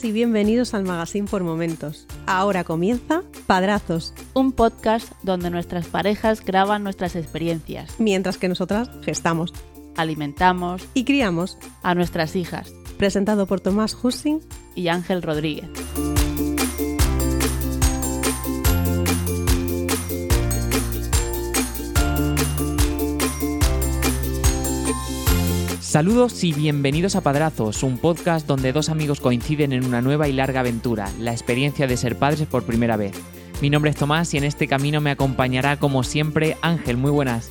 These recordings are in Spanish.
Bienvenidas y bienvenidos al Magazine por Momentos. Ahora comienza Padrazos, un podcast donde nuestras parejas graban nuestras experiencias, mientras que nosotras gestamos, alimentamos y criamos a nuestras hijas. Presentado por Tomás Hussing y Ángel Rodríguez. Saludos y bienvenidos a Padrazos, un podcast donde dos amigos coinciden en una nueva y larga aventura, la experiencia de ser padres por primera vez. Mi nombre es Tomás y en este camino me acompañará como siempre Ángel, muy buenas.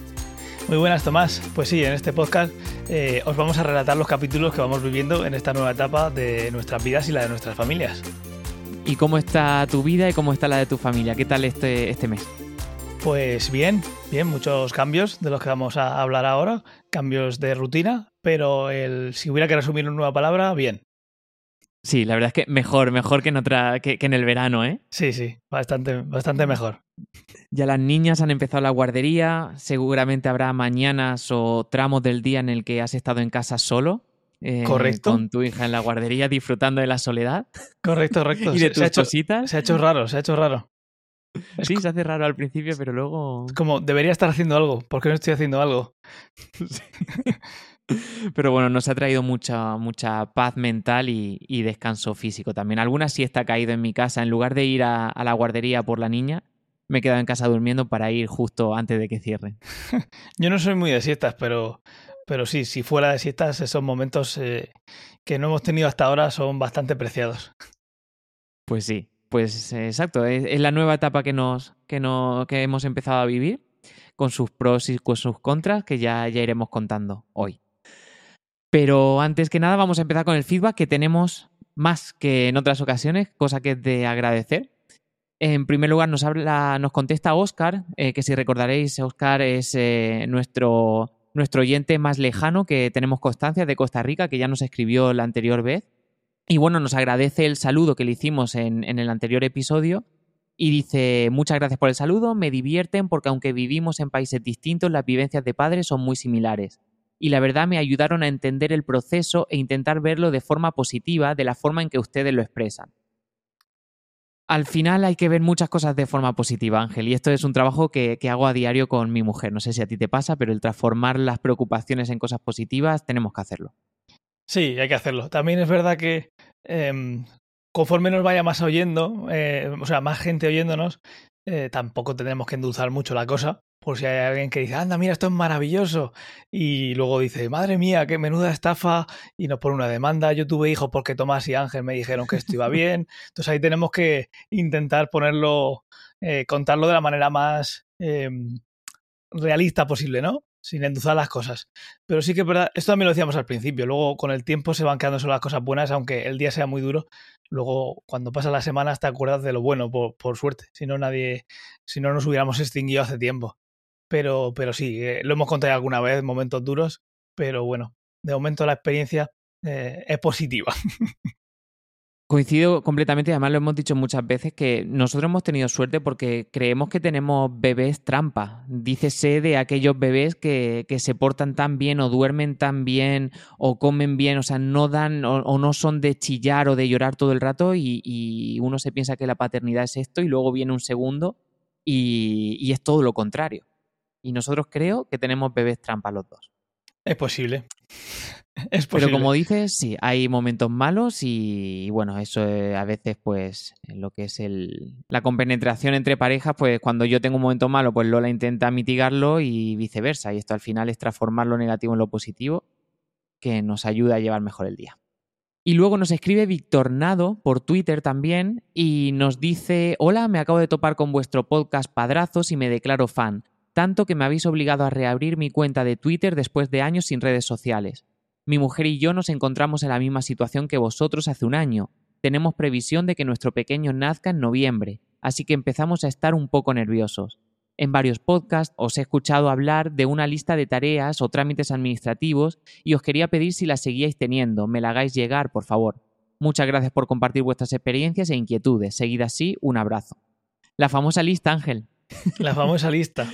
Muy buenas Tomás, pues sí, en este podcast eh, os vamos a relatar los capítulos que vamos viviendo en esta nueva etapa de nuestras vidas y la de nuestras familias. ¿Y cómo está tu vida y cómo está la de tu familia? ¿Qué tal este, este mes? Pues bien, bien, muchos cambios de los que vamos a hablar ahora, cambios de rutina, pero el, si hubiera que resumir en una nueva palabra, bien. Sí, la verdad es que mejor, mejor que en, otra, que, en el verano, ¿eh? Sí, sí, bastante, bastante mejor. Ya las niñas han empezado la guardería, seguramente habrá mañanas o tramos del día en el que has estado en casa solo. Eh, correcto. Con tu hija en la guardería disfrutando de la soledad. Correcto, correcto. y de tus se cositas. Se ha hecho raro, se ha hecho raro. Sí, se hace raro al principio, pero luego. Es como, debería estar haciendo algo. ¿Por qué no estoy haciendo algo? Pero bueno, nos ha traído mucha, mucha paz mental y, descanso físico también. Alguna siesta ha caído en mi casa. En lugar de ir a, la guardería por la niña, me he quedado en casa durmiendo para ir justo antes de que cierren. Yo no soy muy de siestas, pero, pero sí, si fuera de siestas, esos momentos eh, que no hemos tenido hasta ahora son bastante preciados. Pues sí, pues exacto, es, la nueva etapa que, nos, que, no, que hemos empezado a vivir, con sus pros y con sus contras, que ya, ya iremos contando hoy. Pero antes que nada vamos a empezar con el feedback que tenemos más que en otras ocasiones, cosa que es de agradecer. En primer lugar nos, habla, nos contesta Oscar, eh, que si recordaréis, Oscar es eh, nuestro, nuestro oyente más lejano que tenemos constancia de Costa Rica, que ya nos escribió la anterior vez. Y bueno, nos agradece el saludo que le hicimos en, el anterior episodio y dice, muchas gracias por el saludo, me divierten porque aunque vivimos en países distintos, las vivencias de padres son muy similares. Y la verdad me ayudaron a entender el proceso e intentar verlo de forma positiva, de la forma en que ustedes lo expresan. Al final hay que ver muchas cosas de forma positiva, Ángel, y esto es un trabajo que, que, hago a diario con mi mujer. No sé si a ti te pasa, pero el transformar las preocupaciones en cosas positivas tenemos que hacerlo. Sí, hay que hacerlo. También es verdad que Em, conforme nos vaya más oyendo, eh, o sea, más gente oyéndonos, eh, tampoco tenemos que endulzar mucho la cosa. Por si hay alguien que dice, anda, mira, esto es maravilloso. Y luego dice, madre mía, qué menuda estafa. Y nos pone una demanda. Yo tuve hijos porque Tomás y Ángel me dijeron que esto iba bien. Entonces ahí tenemos que intentar ponerlo, eh, contarlo de la manera más em, realista posible, ¿no? sin endulzar las cosas. Pero sí que es verdad, esto también lo decíamos al principio, luego con el tiempo se van quedando solo las cosas buenas, aunque el día sea muy duro, luego cuando pasa la semana te acuerdas de lo bueno, por, suerte, si no nadie, si no nos hubiéramos extinguido hace tiempo. Pero, pero sí, eh, lo hemos contado alguna vez, momentos duros, pero bueno, de momento la experiencia eh, es positiva. Coincido completamente, además lo hemos dicho muchas veces que nosotros hemos tenido suerte porque creemos que tenemos bebés trampa. Dícese de aquellos bebés que, se portan tan bien o duermen tan bien o comen bien, o sea, no dan o, no son de chillar o de llorar todo el rato y, uno se piensa que la paternidad es esto y luego viene un segundo y, y es todo lo contrario. Y nosotros creo que tenemos bebés trampa los dos. Es posible. Pero como dices, sí, hay momentos malos y, bueno, eso a veces, pues, lo que es el, la compenetración entre parejas, pues cuando yo tengo un momento malo, pues Lola intenta mitigarlo y viceversa. Y esto al final es transformar lo negativo en lo positivo, que nos ayuda a llevar mejor el día. Y luego nos escribe Víctor Nado por Twitter también y nos dice, hola, me acabo de topar con vuestro podcast Padrazos y me declaro fan, tanto que me habéis obligado a reabrir mi cuenta de Twitter después de años sin redes sociales. Mi mujer y yo nos encontramos en la misma situación que vosotros hace un año. Tenemos previsión de que nuestro pequeño nazca en noviembre, así que empezamos a estar un poco nerviosos. En varios podcasts os he escuchado hablar de una lista de tareas o trámites administrativos y os quería pedir si la seguíais teniendo. Me la hagáis llegar, por favor. Muchas gracias por compartir vuestras experiencias e inquietudes. Seguid así, un abrazo. La famosa lista, Ángel. La famosa lista.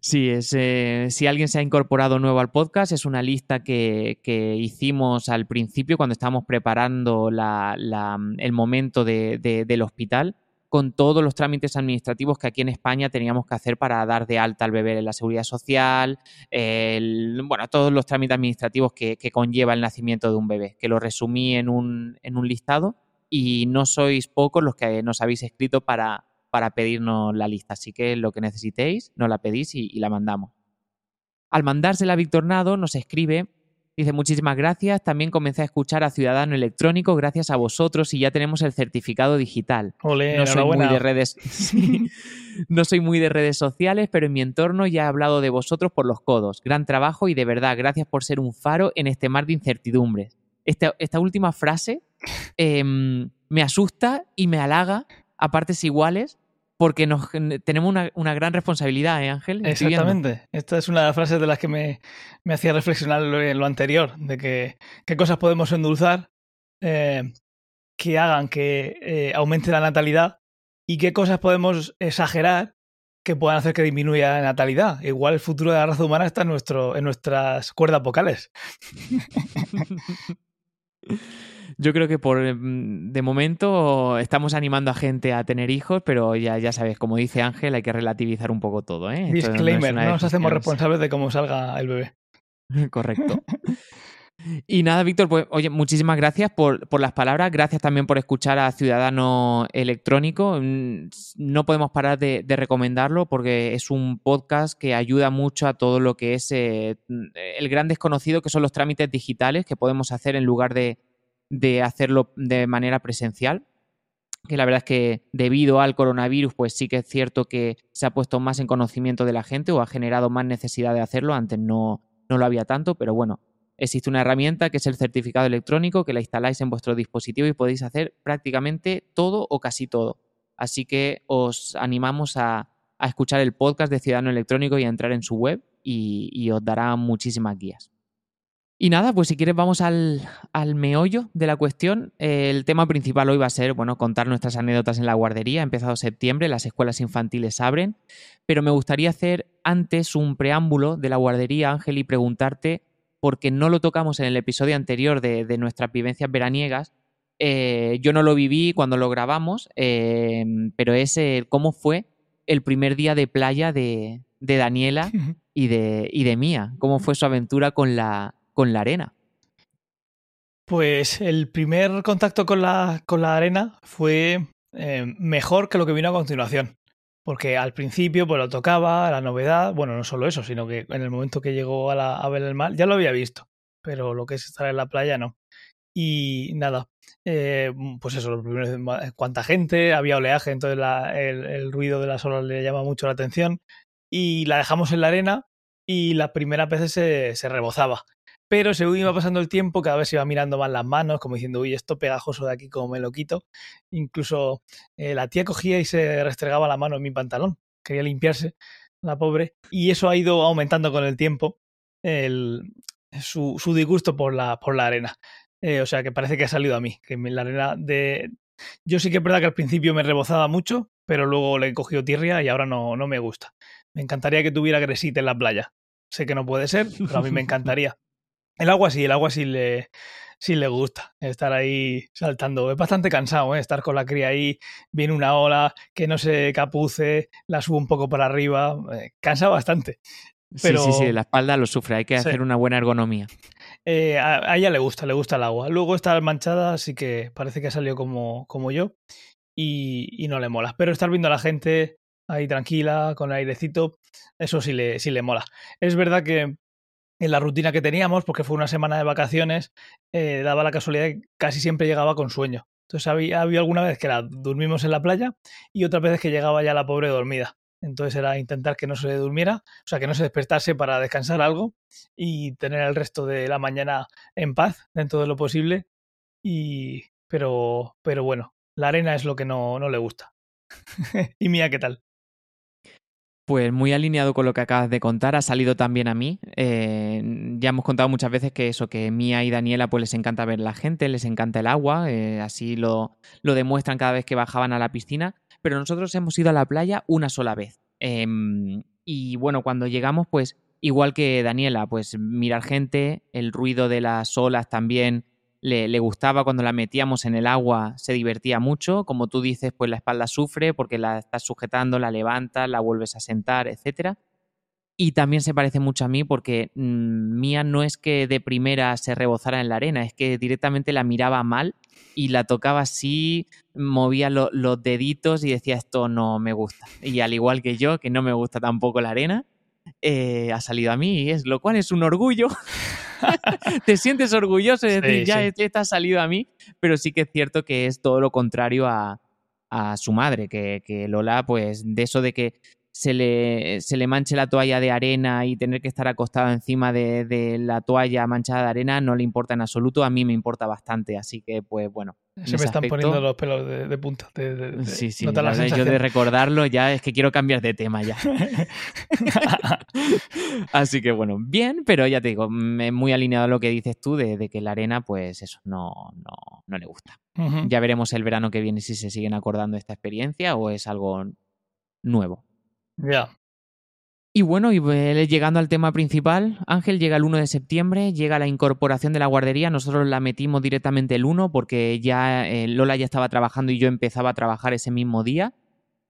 Sí, es, eh, si alguien se ha incorporado nuevo al podcast, es una lista que, que hicimos al principio cuando estábamos preparando la, el momento de, del hospital con todos los trámites administrativos que aquí en España teníamos que hacer para dar de alta al bebé en la seguridad social, el, bueno, todos los trámites administrativos que, que, conlleva el nacimiento de un bebé, que lo resumí en un, en un listado y no sois pocos los que nos habéis escrito para, para pedirnos la lista. Así que lo que necesitéis, nos la pedís y, y la mandamos. Al mandársela a Víctor Nado, nos escribe, dice muchísimas gracias, también comencé a escuchar a Ciudadano Electrónico gracias a vosotros y ya tenemos el certificado digital. Olé, no soy muy de redes. no soy muy de redes sociales, pero en mi entorno ya he hablado de vosotros por los codos. Gran trabajo y de verdad, gracias por ser un faro en este mar de incertidumbres. Esta, esta última frase eh, me asusta y me halaga a partes iguales porque nos, tenemos una, una, gran responsabilidad, ¿eh, Ángel? Exactamente. Esta es una de las frases de las que me, me hacía reflexionar en lo anterior, de que qué cosas podemos endulzar eh, que hagan que eh, aumente la natalidad y qué cosas podemos exagerar que puedan hacer que disminuya la natalidad. Igual el futuro de la raza humana está en, nuestro, en nuestras cuerdas vocales. Yo creo que por de momento estamos animando a gente a tener hijos, pero ya, ya sabes, como dice Ángel, hay que relativizar un poco todo. ¿eh? Disclaimer, no, no nos hacemos responsables de cómo salga el bebé. Correcto. Y nada, Víctor, pues oye, muchísimas gracias por, por, las palabras, gracias también por escuchar a Ciudadano Electrónico. No podemos parar de, de recomendarlo porque es un podcast que ayuda mucho a todo lo que es eh, el gran desconocido que son los trámites digitales que podemos hacer en lugar de, de hacerlo de manera presencial que la verdad es que debido al coronavirus, pues sí que es cierto que se ha puesto más en conocimiento de la gente o ha generado más necesidad de hacerlo. Antes no, no lo había tanto, pero bueno, existe una herramienta que es el certificado electrónico que la instaláis en vuestro dispositivo y podéis hacer prácticamente todo o casi todo. Así que os animamos a, a escuchar el podcast de Ciudadano Electrónico y a entrar en su web y, y os dará muchísimas guías. Y nada, pues si quieres vamos al, al meollo de la cuestión. El tema principal hoy va a ser, bueno, contar nuestras anécdotas en la guardería. Ha empezado septiembre, las escuelas infantiles abren, pero me gustaría hacer antes un preámbulo de la guardería, Ángel, y preguntarte, porque no lo tocamos en el episodio anterior de, de nuestras vivencias veraniegas, eh, yo no lo viví cuando lo grabamos, eh, pero es eh, cómo fue el primer día de playa de, de Daniela y de, y de Mía, cómo fue su aventura con la, con la arena? Pues el primer contacto con la, con la arena fue eh, mejor que lo que vino a continuación. Porque al principio pues lo tocaba, la novedad, bueno, no solo eso, sino que en el momento que llegó a, la, a ver el mar ya lo había visto, pero lo que es estar en la playa no. Y nada, eh, pues eso, los primeros, cuánta gente, había oleaje, entonces el, el, ruido de las olas le llama mucho la atención. Y la dejamos en la arena y las primeras veces se, se rebozaba pero según iba pasando el tiempo, cada vez iba mirando más las manos, como diciendo, uy, esto pegajoso de aquí, como me lo quito. Incluso eh, la tía cogía y se restregaba la mano en mi pantalón, quería limpiarse, la pobre, y eso ha ido aumentando con el tiempo el, su, disgusto por la, por la arena. Eh, o sea, que parece que ha salido a mí, que la arena de... Yo sí que es verdad que al principio me rebozaba mucho, pero luego le he cogido tirria y ahora no, no me gusta. Me encantaría que tuviera gresita en la playa. Sé que no puede ser, pero a mí me encantaría. El agua sí, el agua sí le, sí le gusta estar ahí saltando. Es bastante cansado, ¿eh? estar con la cría ahí, viene una ola, que no se capuce, la subo un poco para arriba, eh, cansa bastante. Pero... Sí, sí, sí, la espalda lo sufre, hay que sí. hacer una buena ergonomía. Eh, a, a, ella le gusta, le gusta el agua. Luego está manchada, así que parece que ha salido como, como yo y, y, no le mola. Pero estar viendo a la gente ahí tranquila, con el airecito, eso sí le, sí le mola. Es verdad que en la rutina que teníamos, porque fue una semana de vacaciones, eh, daba la casualidad que casi siempre llegaba con sueño. Entonces había, había alguna vez que la dormimos en la playa y otras veces que llegaba ya la pobre dormida. Entonces era intentar que no se durmiera, o sea, que no se despertase para descansar algo y tener el resto de la mañana en paz dentro de lo posible. Y, pero, pero bueno, la arena es lo que no, no le gusta. y mía, ¿qué tal? Pues muy alineado con lo que acabas de contar, ha salido también a mí. Eh, ya hemos contado muchas veces que eso, que Mía y Daniela pues les encanta ver la gente, les encanta el agua, eh, así lo, lo, demuestran cada vez que bajaban a la piscina. pero nosotros hemos ido a la playa una sola vez. Em, y bueno, cuando llegamos, pues igual que Daniela, pues mirar gente, el ruido de las olas también le, gustaba cuando la metíamos en el agua, se divertía mucho. Como tú dices, pues la espalda sufre porque la estás sujetando, la levantas, la vuelves a sentar, etcétera. Y también se parece mucho a mí porque mmm, Mía no es que de primera se rebozara en la arena, es que directamente la miraba mal y la tocaba así, movía lo, los deditos y decía esto no me gusta. Y al igual que yo, que no me gusta tampoco la arena, eh, ha salido a mí, es, lo cual es un orgullo. Te sientes orgulloso de decir, sí, ya sí. esta ha salido a mí, pero sí que es cierto que es todo lo contrario a, a su madre, que, que, Lola, pues de eso de que se le, se le manche la toalla de arena y tener que estar acostado encima de, de, la toalla manchada de arena no le importa en absoluto, a mí me importa bastante, así que pues bueno. Se me están aspecto, poniendo los pelos de, de punta. De, de, sí, sí, la la yo de recordarlo ya es que quiero cambiar de tema ya. así que bueno, bien, pero ya te digo, muy alineado a lo que dices tú de, que la arena, pues eso, no, no, no le gusta. Uh -huh. Ya veremos el verano que viene si se siguen acordando de esta experiencia o es algo nuevo. Ya. Yeah. Y bueno, y llegando al tema principal, Ángel llega el 1 de septiembre, llega la incorporación de la guardería, nosotros la metimos directamente el 1 porque ya eh, Lola ya estaba trabajando y yo empezaba a trabajar ese mismo día.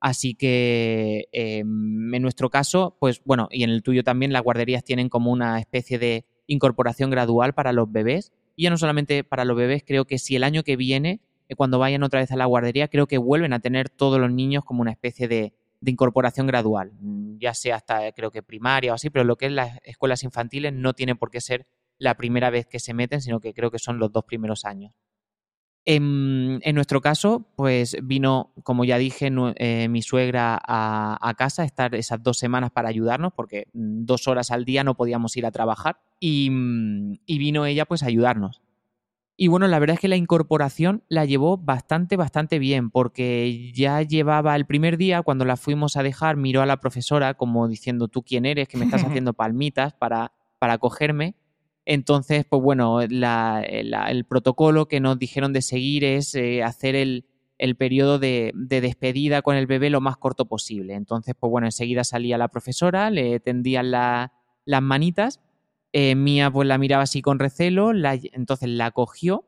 Así que eh, en nuestro caso, pues bueno, y en el tuyo también, las guarderías tienen como una especie de incorporación gradual para los bebés. Y ya no solamente para los bebés, creo que si el año que viene, eh, cuando vayan otra vez a la guardería, creo que vuelven a tener todos los niños como una especie de, de incorporación gradual, ya sea hasta creo que primaria o así, pero lo que es las escuelas infantiles no tiene por qué ser la primera vez que se meten, sino que creo que son los dos primeros años. En, en nuestro caso, pues vino, como ya dije, eh, mi suegra a, a, casa estar esas dos semanas para ayudarnos, porque dos horas al día no podíamos ir a trabajar, y, y vino ella pues a ayudarnos. Y bueno, la verdad es que la incorporación la llevó bastante, bastante bien, porque ya llevaba el primer día, cuando la fuimos a dejar, miró a la profesora como diciendo, tú quién eres, que me estás haciendo palmitas para, para cogerme. Entonces, pues bueno, la, la, el protocolo que nos dijeron de seguir es eh, hacer el, el periodo de, de, despedida con el bebé lo más corto posible. Entonces, pues bueno, enseguida salía la profesora, le tendían la, las manitas eh, Mía pues la miraba así con recelo, la, entonces la cogió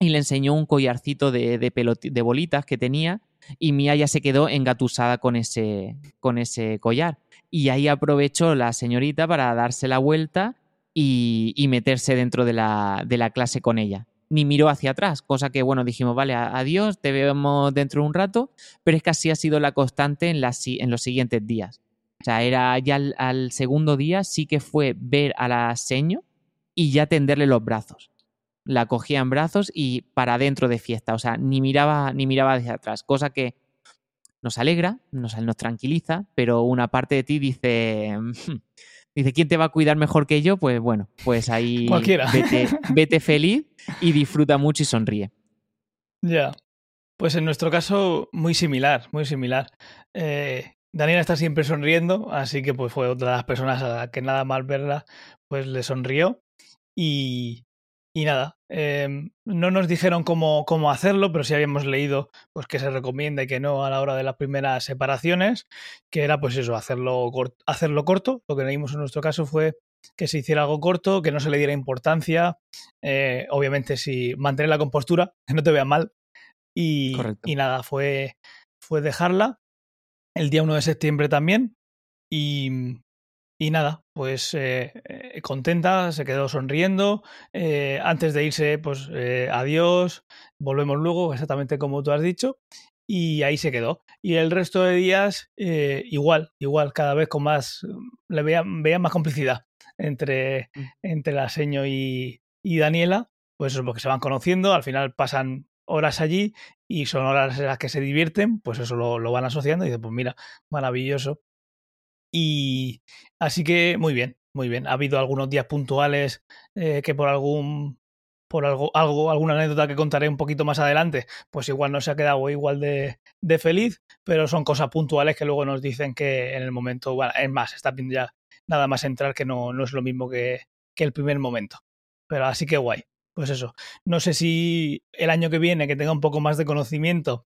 y le enseñó un collarcito de, de, de, bolitas que tenía y Mía ya se quedó engatusada con ese, con ese collar. Y ahí aprovechó la señorita para darse la vuelta y, y meterse dentro de la, de la, clase con ella. Ni miró hacia atrás, cosa que, bueno, dijimos, vale, adiós, te vemos dentro de un rato, pero es que así ha sido la constante en, las, en los siguientes días. O sea, era ya al, al, segundo día sí que fue ver a la seño y ya tenderle los brazos. La cogía en brazos y para adentro de fiesta. O sea, ni miraba, ni miraba hacia atrás. Cosa que nos alegra, nos, nos tranquiliza, pero una parte de ti dice. Dice, ¿quién te va a cuidar mejor que yo? Pues bueno, pues ahí Cualquiera. Vete, vete feliz y disfruta mucho y sonríe. Ya. Pues en nuestro caso, muy similar, muy similar. Eh, Daniela está siempre sonriendo, así que pues fue otra de las personas a la que nada mal verla, pues le sonrió. Y, y nada, eh, no nos dijeron cómo, cómo hacerlo, pero sí habíamos leído pues que se recomienda y que no a la hora de las primeras separaciones, que era pues eso, hacerlo, hacerlo corto. Lo que leímos en nuestro caso fue que se hiciera algo corto, que no se le diera importancia, eh, obviamente si mantener la compostura, que no te vea mal. Y, y nada, fue, fue dejarla el día 1 de septiembre también. Y, y nada, pues eh, eh, contenta, se quedó sonriendo. Eh, antes de irse, pues eh, adiós, volvemos luego, exactamente como tú has dicho. Y ahí se quedó. Y el resto de días, igual, igual, cada vez con más, le veía, veía más complicidad entre, mm. entre la seño y, y Daniela. Pues porque se van conociendo, al final pasan horas allí y son horas en las que se divierten, pues eso lo, lo van asociando y dicen, pues mira, maravilloso. Y así que muy bien, muy bien. Ha habido algunos días puntuales eh, que por algún por algo, algo, alguna anécdota que contaré un poquito más adelante, pues igual no se ha quedado igual de, de, feliz, pero son cosas puntuales que luego nos dicen que en el momento, bueno, es más, está ya nada más entrar que no, no es lo mismo que, que el primer momento. Pero así que guay pues eso, no sé si el año que viene, que tenga un poco más de conocimiento,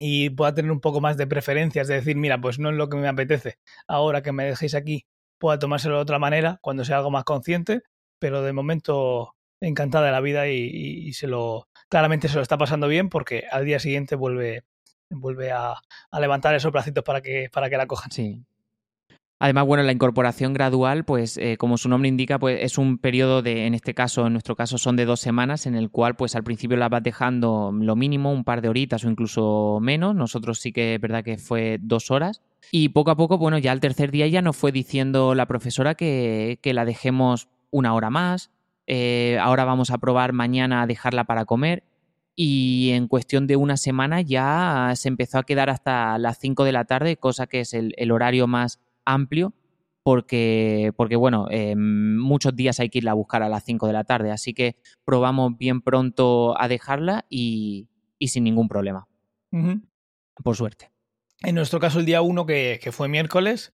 y pueda tener un poco más de preferencias, de decir, mira, pues no es lo que me apetece, ahora que me dejéis aquí, pueda tomárselo de otra manera cuando sea algo más consciente, pero de momento encantada de la vida y, se lo claramente se lo está pasando bien porque al día siguiente vuelve vuelve a, levantar esos bracitos para que para que la cojan. Sí. Además, bueno, la incorporación gradual, pues eh, como su nombre indica, pues es un periodo de, en este caso, en nuestro caso son de dos semanas, en el cual pues al principio la vas dejando lo mínimo, un par de horitas o incluso menos. Nosotros sí que es verdad que fue dos horas. Y poco a poco, bueno, ya al tercer día ya nos fue diciendo la profesora que, que la dejemos una hora más. Eh, ahora vamos a probar mañana a dejarla para comer. Y en cuestión de una semana ya se empezó a quedar hasta las 5 de la tarde, cosa que es el horario más amplio porque, porque bueno, eh, muchos días hay que irla a buscar a las 5 de la tarde, así que probamos bien pronto a dejarla y, sin ningún problema. Por suerte. En nuestro caso, el día 1, que, fue miércoles,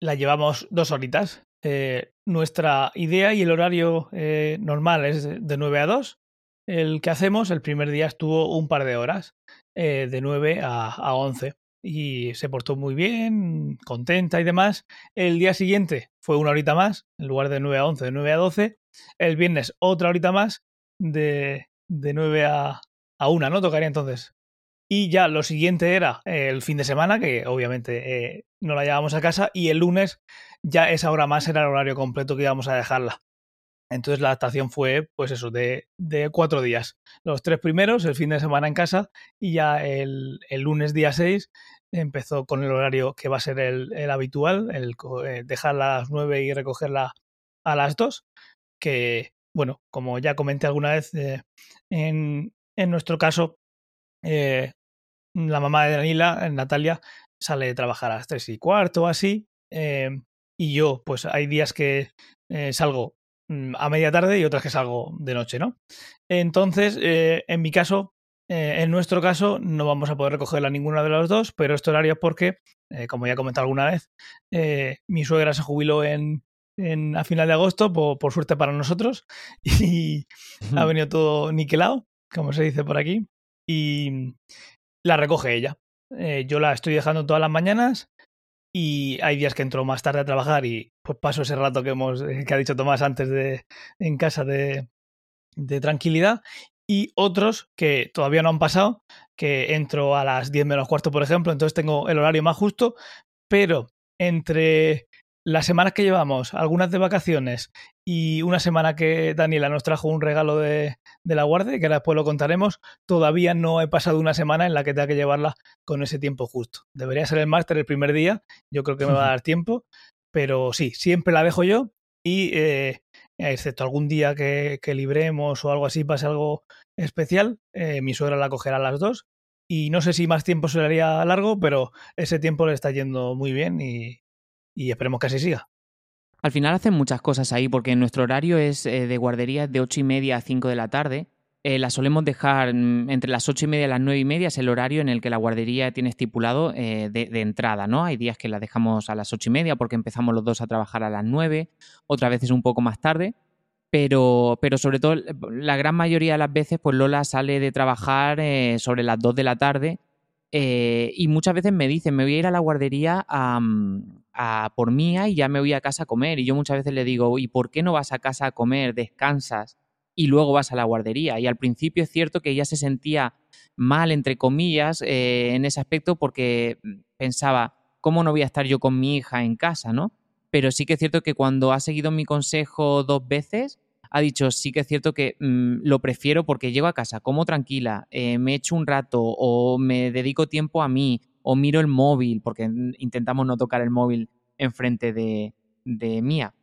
la llevamos dos horitas. Eh, nuestra idea y el horario eh, normal es de 9 a 2. El que hacemos, el primer día estuvo un par de horas, de 9 a, a 11 y se portó muy bien, contenta y demás. El día siguiente fue una horita más, en lugar de 9 a 11, de 9 a 12. El viernes otra horita más, de, de 9 a, a 1, ¿no? Tocaría entonces. Y ya lo siguiente era el fin de semana, que obviamente eh, no la llevamos a casa, y el lunes ya esa hora más era el horario completo que íbamos a dejarla. Entonces la adaptación fue, pues eso, de, cuatro días. Los tres primeros, el fin de semana en casa, y ya el, el lunes día 6 empezó con el horario que va a ser el, habitual, el eh, dejarla a las nueve y recogerla a las dos, que, bueno, como ya comenté alguna vez, eh, en, en, nuestro caso, eh, la mamá de Danila, Natalia, sale de trabajar a las tres y cuarto así, y yo, pues hay días que salgo a media tarde y otras que salgo de noche, ¿no? Entonces, eh, en mi caso, eh, en nuestro caso, no vamos a poder recogerla ninguna de las dos, pero este horario es porque, eh, como ya he comentado alguna vez, mi suegra se jubiló en, a final de agosto, por, suerte para nosotros, y ha venido todo niquelado, como se dice por aquí, y la recoge ella. yo la estoy dejando todas las mañanas y hay días que entro más tarde a trabajar y pues paso ese rato que hemos eh, que ha dicho Tomás antes de en casa de, de tranquilidad y otros que todavía no han pasado, que entro a las 10 menos cuarto, por ejemplo, entonces tengo el horario más justo, pero entre las semanas que llevamos, algunas de vacaciones y una semana que Daniela nos trajo un regalo de, la guardia, que ahora después lo contaremos, todavía no he pasado una semana en la que tenga que llevarla con ese tiempo justo. Debería ser el máster el primer día, yo creo que me va a dar tiempo, pero sí, siempre la dejo yo y eh, excepto algún día que, libremos o algo así, pase algo especial, eh, mi suegra la cogerá a las dos. Y no sé si más tiempo se le haría largo, pero ese tiempo le está yendo muy bien y, y esperemos que así siga. Al final hacen muchas cosas ahí, porque nuestro horario es eh, de guardería de 8 y media a 5 de la tarde. Eh, la solemos dejar mm, entre las 8 y media y las 9 y media, es el horario en el que la guardería tiene estipulado eh, de, entrada, ¿no? Hay días que la dejamos a las 8 y media porque empezamos los dos a trabajar a las 9, otras veces un poco más tarde. Pero, pero sobre todo, la gran mayoría de las veces, pues Lola sale de trabajar sobre las 2 de la tarde eh, y muchas veces me dicen, me voy a ir a la guardería mm, a, por mía y ya me voy a casa a comer. Y yo muchas veces le digo, ¿y por qué no vas a casa a comer, descansas y luego vas a la guardería? Y al principio es cierto que ella se sentía mal, entre comillas, eh, en ese aspecto porque mm, pensaba, ¿cómo no voy a estar yo con mi hija en casa, no? Pero sí que es cierto que cuando ha seguido mi consejo dos veces, ha dicho, sí que es cierto que mm, lo prefiero porque llego a casa, como tranquila, eh, me echo un rato o me dedico tiempo a mí o miro el móvil, porque intentamos no tocar el móvil enfrente de, de Mía.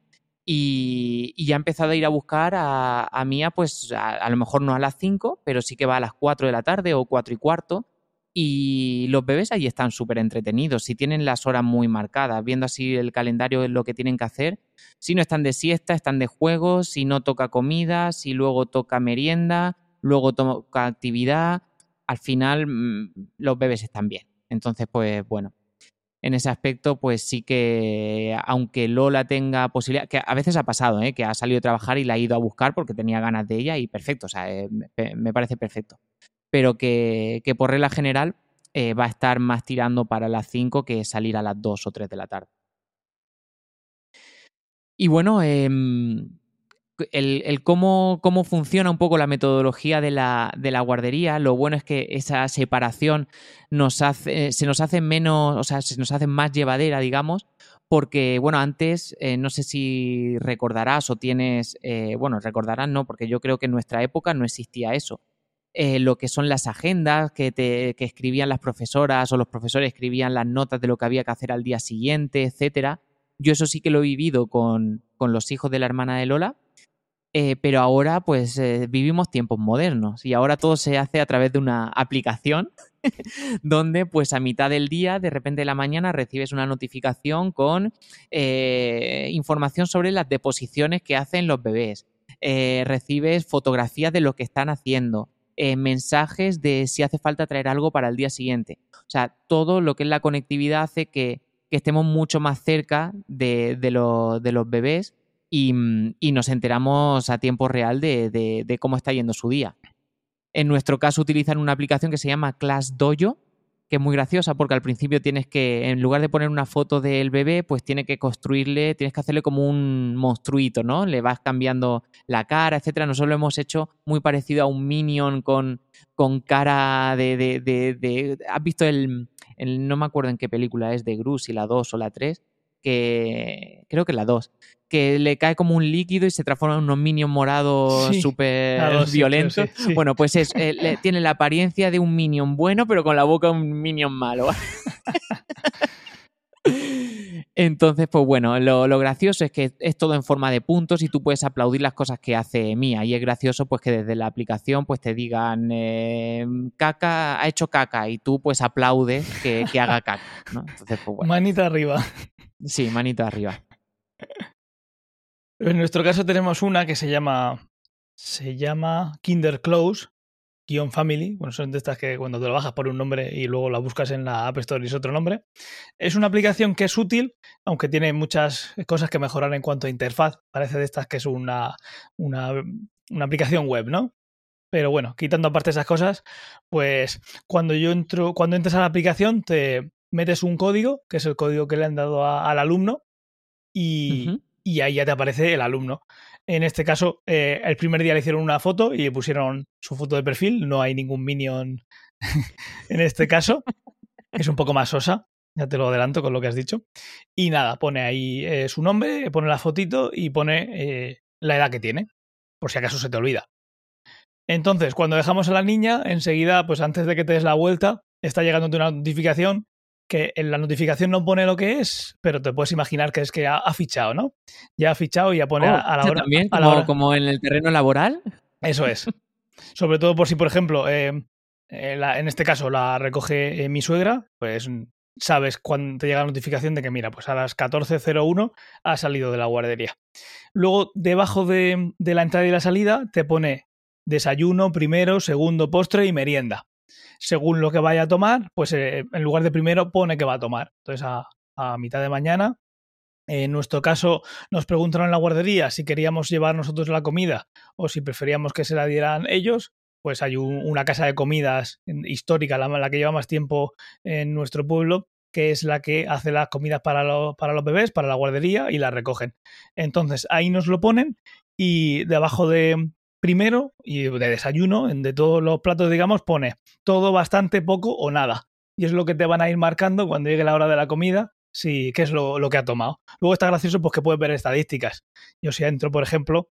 Y, ya ha empezado a ir a buscar a, Mía, pues a, a, lo mejor no a las 5, pero sí que va a las 4 de la tarde o 4 y cuarto y los bebés ahí están súper entretenidos, si tienen las horas muy marcadas, viendo así el calendario de lo que tienen que hacer. Si no están de siesta, están de juegos, si no toca comida, si luego toca merienda, luego toca actividad, al final mm, los bebés están bien. Entonces, pues bueno, en ese aspecto, pues sí que, aunque Lola tenga posibilidad, que a veces ha pasado, ¿eh? que ha salido a trabajar y la ha ido a buscar porque tenía ganas de ella y perfecto, o sea, eh, me parece perfecto pero que, por regla general eh, va a estar más tirando para las 5 que salir a las 2 o 3 de la tarde. Y bueno, em, el, cómo, cómo, funciona un poco la metodología de la, de la, guardería, lo bueno es que esa separación nos hace, se nos hace menos, o sea, se nos hace más llevadera, digamos, porque, bueno, antes, eh, no sé si recordarás o tienes, eh, bueno, recordarás, no, porque yo creo que en nuestra época no existía eso. Eh, lo que son las agendas que, escribían las profesoras o los profesores escribían las notas de lo que había que hacer al día siguiente, etcétera. Yo eso sí que lo he vivido con, con los hijos de la hermana de Lola, eh, pero ahora pues eh, vivimos tiempos modernos y ahora todo se hace a través de una aplicación donde pues a mitad del día, de repente de la mañana, recibes una notificación con información sobre las deposiciones que hacen los bebés. recibes fotografías de lo que están haciendo. Mensajes de si hace falta traer algo para el día siguiente. O sea, todo lo que es la conectividad hace que, estemos mucho más cerca de, de los bebés Mm, y, nos enteramos a tiempo real de, cómo está yendo su día. En nuestro caso utilizan una aplicación que se llama Class Dojo, que es muy graciosa porque al principio tienes que, en lugar de poner una foto del bebé, pues tienes que construirle, tienes que hacerle como un monstruito, ¿no? Le vas cambiando la cara, etcétera. Nosotros lo hemos hecho muy parecido a un minion con, con cara de, de, ¿Has visto el, el, No me acuerdo en qué película es, de Gru, si la 2 o la 3, que creo que la 2, que le cae como un líquido y se transforma en unos minions morados súper violentos. bueno, pues es, eh, tiene la apariencia de un minion bueno, pero con la boca un minion malo. Entonces, pues bueno, lo, gracioso es que es todo en forma de puntos y tú puedes aplaudir las cosas que hace Mía. Y es gracioso pues que desde la aplicación pues te digan eh, caca, ha hecho caca y tú pues aplaudes que, haga caca. Entonces, pues bueno. Manita arriba. Sí, manita arriba. En nuestro caso tenemos una que se llama se llama Kinder Close guion family, bueno, son de estas que cuando te lo bajas por un nombre y luego la buscas en la App Store y es otro nombre. Es una aplicación que es útil, aunque tiene muchas cosas que mejorar en cuanto a interfaz. Parece de estas que es una, una, una aplicación web, ¿no? Pero bueno, quitando aparte esas cosas, pues cuando yo entro, cuando entras a la aplicación, te metes un código, que es el código que le han dado al alumno, y, y ahí ya te aparece el alumno. En este caso, eh, el primer día le hicieron una foto y le pusieron su foto de perfil. No hay ningún minion en este caso. Es un poco más sosa, ya te lo adelanto con lo que has dicho. Y nada, pone ahí eh, su nombre, pone la fotito y pone eh, la edad que tiene, por si acaso se te olvida. Entonces, cuando dejamos a la niña, enseguida, pues antes de que te des la vuelta, está llegando una notificación que en la notificación no pone lo que es, pero te puedes imaginar que es que ha, fichado, ¿no? Ya ha fichado y ya pone oh, a, la hora. También, como, como, en el terreno laboral. Eso es. Sobre todo por si, por ejemplo, eh, eh, en este caso la recoge eh, mi suegra, pues sabes cuando te llega la notificación de que, mira, pues a las 14.01 ha salido de la guardería. Luego, debajo de, de la entrada y la salida, te pone desayuno, primero, segundo, postre y merienda según lo que vaya a tomar, pues eh, en lugar de primero pone que va a tomar. Entonces a, mitad de mañana. En nuestro caso, nos preguntaron en la guardería si queríamos llevar nosotros la comida o si preferíamos que se la dieran ellos. Pues hay una casa de comidas histórica, la, que lleva más tiempo en nuestro pueblo, que es la que hace las comidas para, para los bebés, para la guardería y la recogen. Entonces ahí nos lo ponen y debajo de, primero y de desayuno, de todos los platos, digamos, pone todo, bastante, poco o nada. Y es lo que te van a ir marcando cuando llegue la hora de la comida, si, qué es lo, que ha tomado. Luego está gracioso porque puedes ver estadísticas. Yo si entro, por ejemplo,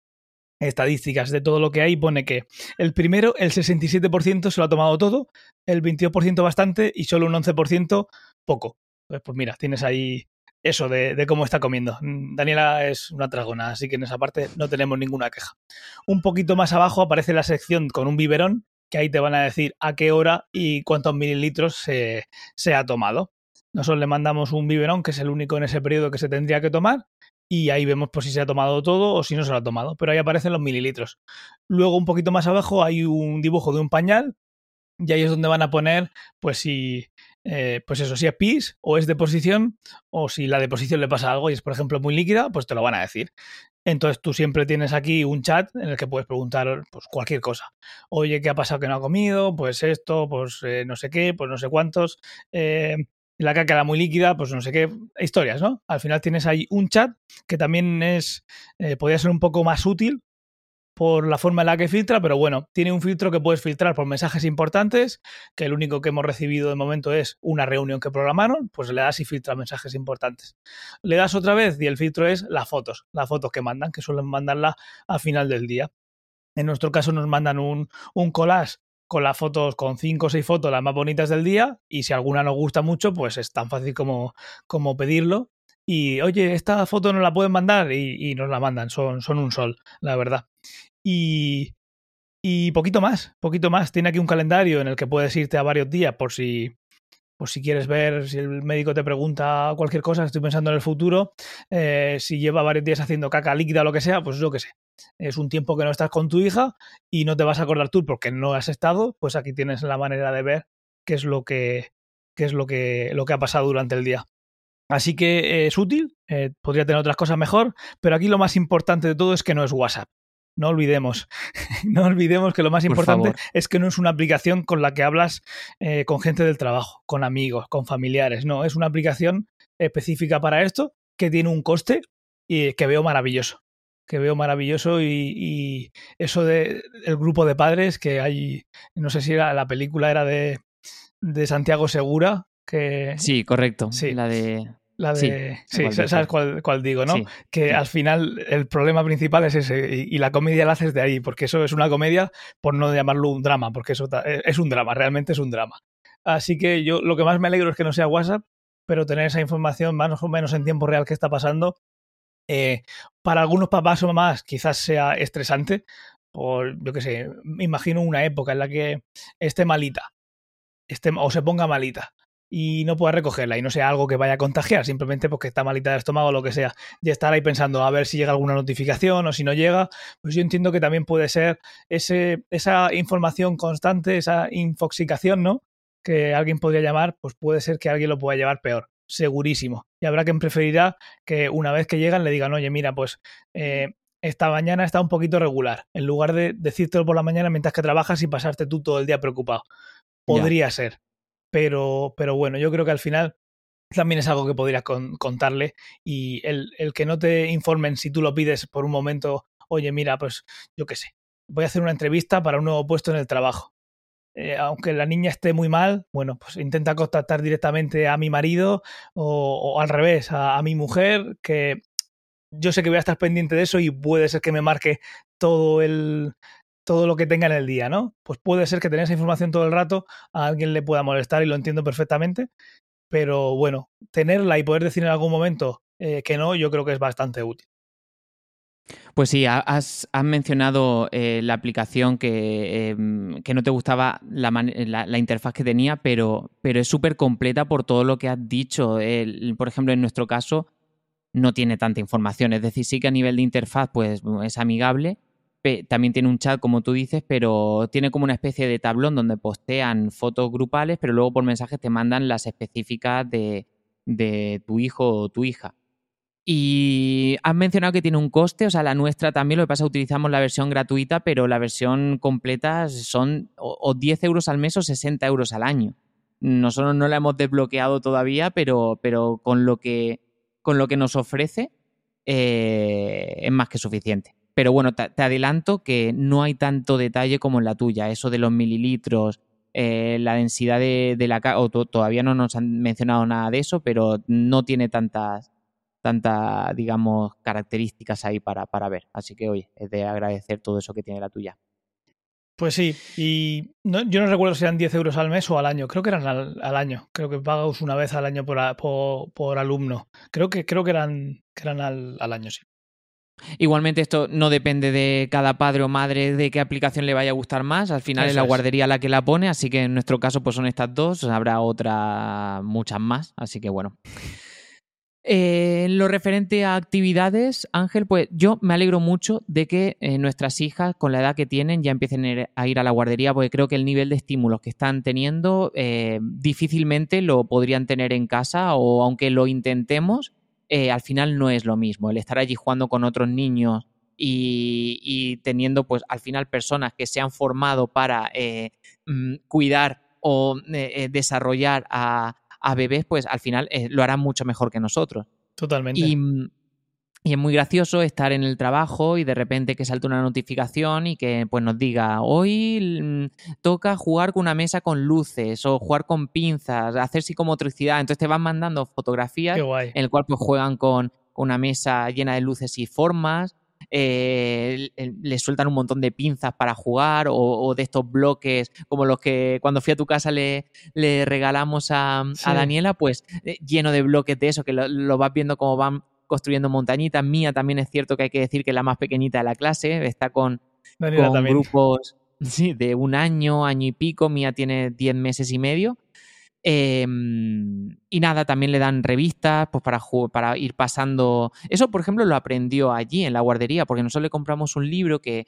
estadísticas de todo lo que hay, pone que el primero, el 67% se lo ha tomado todo, el 22% bastante y solo un 11% poco. Pues, pues mira, tienes ahí eso de, cómo está comiendo. Mm, Daniela es una tragona, así que en esa parte no tenemos ninguna queja. Un poquito más abajo aparece la sección con un biberón, que ahí te van a decir a qué hora y cuántos mililitros se, ha tomado. Nosotros le mandamos un biberón, que es el único en ese periodo que se tendría que tomar, y ahí vemos por si se ha tomado todo o si no se lo ha tomado, pero ahí aparecen los mililitros. Luego un poquito más abajo hay un dibujo de un pañal y ahí es donde van a poner pues si eh, pues eso, si es pis o es deposición, o si la deposición le pasa algo y es, por ejemplo, muy líquida, pues te lo van a decir. Entonces tú siempre tienes aquí un chat en el que puedes preguntar pues, cualquier cosa. Oye, ¿qué ha pasado que no ha comido? Pues esto, pues eh, no sé qué, pues no sé cuántos. Eh, la caca era muy líquida, pues no sé qué, historias, ¿no? Al final tienes ahí un chat que también es, podría ser un poco más útil por la forma en la que filtra, pero bueno, tiene un filtro que puedes filtrar por mensajes importantes, que el único que hemos recibido de momento es una reunión que programaron, pues le das y filtra mensajes importantes. Le das otra vez y el filtro es las fotos, las fotos que mandan, que suelen mandarla al final del día. En nuestro caso nos mandan un, collage con las fotos, con cinco o seis fotos las más bonitas del día y si alguna nos gusta mucho, pues es tan fácil como, como pedirlo. Y oye, esta foto nos la pueden mandar y, y nos la mandan, son, son un sol, la verdad. Y, y poquito más, poquito más. Tiene aquí un calendario en el que puedes irte a varios días por si, por si quieres ver, si el médico te pregunta cualquier cosa, estoy pensando en el futuro, eh, si lleva varios días haciendo caca líquida o lo que sea, pues yo qué sé. Es un tiempo que no estás con tu hija y no te vas a acordar tú porque no has estado, pues aquí tienes la manera de ver qué es lo que, qué es lo que, lo que ha pasado durante el día. Así que es útil, eh, podría tener otras cosas mejor, pero aquí lo más importante de todo es que no es WhatsApp. No olvidemos, no olvidemos que lo más importante es que no es una aplicación con la que hablas eh, con gente del trabajo, con amigos, con familiares. No, es una aplicación específica para esto que tiene un coste y que veo maravilloso. Que veo maravilloso y, y eso de el grupo de padres que hay, no sé si era, la película era de, de Santiago Segura, que... Sí, correcto. Sí. La de... La de. Sí, sabes cuál, cuál, digo, ¿no? que al final el problema principal es ese y, la comedia la haces de ahí, porque eso es una comedia por no llamarlo un drama, porque eso e, es un drama, realmente es un drama. Así que yo lo que más me alegro es que no sea WhatsApp, pero tener esa información más o menos en tiempo real que está pasando, eh, para algunos papás o mamás quizás sea estresante, por, yo qué sé, me imagino una época en la que esté malita, esté, o se ponga malita y no pueda recogerla y no sea algo que vaya a contagiar, simplemente porque está malita de estómago o lo que sea, y estar ahí pensando a ver si llega alguna notificación o si no llega, pues yo entiendo que también puede ser ese, esa información constante, esa infoxicación, ¿no? Que alguien podría llamar, pues puede ser que alguien lo pueda llevar peor, segurísimo. Y habrá quien preferirá que una vez que llegan le digan, oye, mira, pues eh, esta mañana está un poquito regular, en lugar de decírtelo por la mañana mientras que trabajas y pasarte tú todo el día preocupado. Podría ser, pero, pero bueno, yo creo que al final también es algo que podrías contarle y el, el, que no te informen si tú lo pides por un momento, oye, mira, pues yo qué sé, voy a hacer una entrevista para un nuevo puesto en el trabajo. Eh, aunque la niña esté muy mal, bueno, pues intenta contactar directamente a mi marido o, al revés, a, mi mujer, que yo sé que voy a estar pendiente de eso y puede ser que me marque todo el, todo lo que tenga en el día, ¿no? Pues puede ser que tenga esa información todo el rato, a alguien le pueda molestar y lo entiendo perfectamente, pero bueno, tenerla y poder decir en algún momento eh, que no, yo creo que es bastante útil. Pues sí, has, has mencionado eh, la aplicación que, eh, que, no te gustaba la, la, interfaz que tenía, pero, pero es súper completa por todo lo que has dicho. Por ejemplo, en nuestro caso no tiene tanta información, es decir, sí que a nivel de interfaz pues, es amigable, también tiene un chat, como tú dices, pero tiene como una especie de tablón donde postean fotos grupales, pero luego por mensajes te mandan las específicas de, de tu hijo o tu hija. Y has mencionado que tiene un coste, o sea, la nuestra también, lo que pasa utilizamos la versión gratuita, pero la versión completa son o 10 euros al mes o 60 euros al año. Nosotros no la hemos desbloqueado todavía, pero, pero con, lo que, con lo que nos ofrece eh, es más que suficiente. Pero bueno, te, adelanto que no hay tanto detalle como en la tuya. Eso de los mililitros, eh, la densidad de, la o todavía no nos han mencionado nada de eso, pero no tiene tantas, tantas digamos, características ahí para, para ver. Así que, oye, es de agradecer todo eso que tiene la tuya. Pues sí, y no, yo no recuerdo si eran 10 euros al mes o al año, creo que eran al, al año, creo que pagas una vez al año por, por, por, alumno, creo que, creo que eran, que eran al, al año, sí. Igualmente esto no depende de cada padre o madre de qué aplicación le vaya a gustar más, al final Eso es la guardería es. la que la pone, así que en nuestro caso pues son estas dos, habrá otras muchas más, así que bueno. Eh, en lo referente a actividades, Ángel, pues yo me alegro mucho de que eh, nuestras hijas, con la edad que tienen, ya empiecen a ir a la guardería, porque creo que el nivel de estímulos que están teniendo eh, difícilmente lo podrían tener en casa o aunque lo intentemos, eh, al final no es lo mismo. El estar allí jugando con otros niños y, teniendo, pues, al final personas que se han formado para eh, mm, cuidar o eh, desarrollar a, a, bebés, pues al final lo harán mucho mejor que nosotros. Totalmente. Y, mm, y es muy gracioso estar en el trabajo y de repente que salte una notificación y que pues nos diga, hoy mm, toca jugar con una mesa con luces o jugar con pinzas, hacer psicomotricidad. Entonces te van mandando fotografías en el cual pues juegan con, una mesa llena de luces y formas. Eh, le sueltan un montón de pinzas para jugar o, de estos bloques como los que cuando fui a tu casa le, le regalamos a, Daniela, pues eh, lleno de bloques de eso, que lo, lo vas viendo como van construyendo montañitas. Mía también es cierto que hay que decir que es la más pequeñita de la clase, está con, grupos de un año, año y pico. Mía tiene 10 meses y medio. Em, y nada, también le dan revistas pues para, para ir pasando. Eso, por ejemplo, lo aprendió allí en la guardería, porque nosotros le compramos un libro que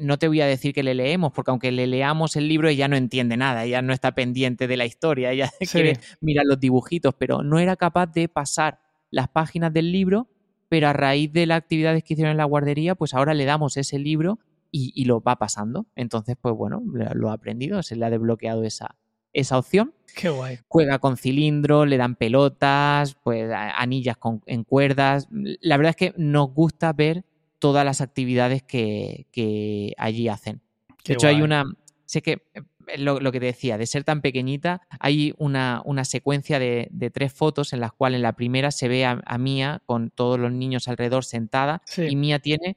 no te voy a decir que le leemos, porque aunque le leamos el libro, ella no entiende nada, ella no está pendiente de la historia, ella quiere mirar los dibujitos, pero no era capaz de pasar las páginas del libro, pero a raíz de las actividades que hicieron en la guardería, pues ahora le damos ese libro y, lo va pasando. Entonces, pues bueno, lo ha aprendido, se le ha desbloqueado esa, esa opción. Qué guay. Juega con cilindros, le dan pelotas, pues anillas con, en cuerdas. La verdad es que nos gusta ver todas las actividades que, allí hacen. de hecho, hay una. Sé que lo, que te decía, de ser tan pequeñita, hay una, una secuencia de, tres fotos en las cuales en la primera se ve a, Mía con todos los niños alrededor sentada y Mía tiene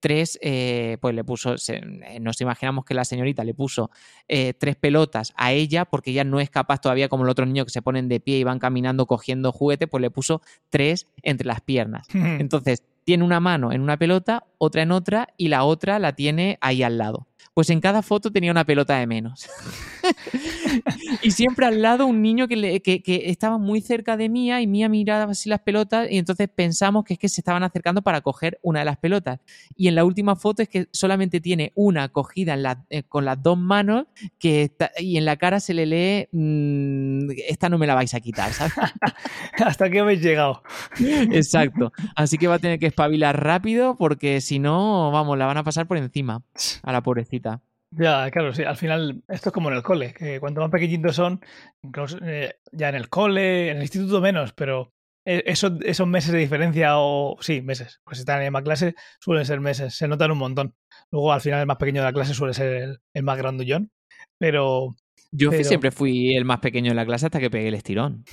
tres, eh, pues le puso, eh, nos imaginamos que la señorita le puso eh, tres pelotas a ella porque ella no es capaz todavía como los otros niños que se ponen de pie y van caminando cogiendo juguete, pues le puso tres entre las piernas. Entonces, tiene una mano en una pelota, otra en otra y la otra la tiene ahí al lado pues en cada foto tenía una pelota de menos. y siempre al lado un niño que, estaba muy cerca de Mía y Mía miraba así las pelotas y entonces pensamos que es que se estaban acercando para coger una de las pelotas. Y en la última foto es que solamente tiene una cogida eh, con las dos manos que y en la cara se le lee, mm, esta no me la vais a quitar, ¿sabes? Hasta que habéis llegado. Exacto. Así que va a tener que espabilar rápido porque si no, vamos, la van a pasar por encima a la pobrecita. Ya, claro, sí. Al final, esto es como en el cole, que cuanto más pequeñitos son, eh, ya en el cole, en el instituto menos, pero e, esos, esos meses de diferencia, o sí, meses, pues si están en la misma clase, suelen ser meses, se notan un montón. Luego, al final, el más pequeño de la clase suele ser el, más grandullón, pero. Yo siempre fui el más pequeño de la clase hasta que pegué el estirón.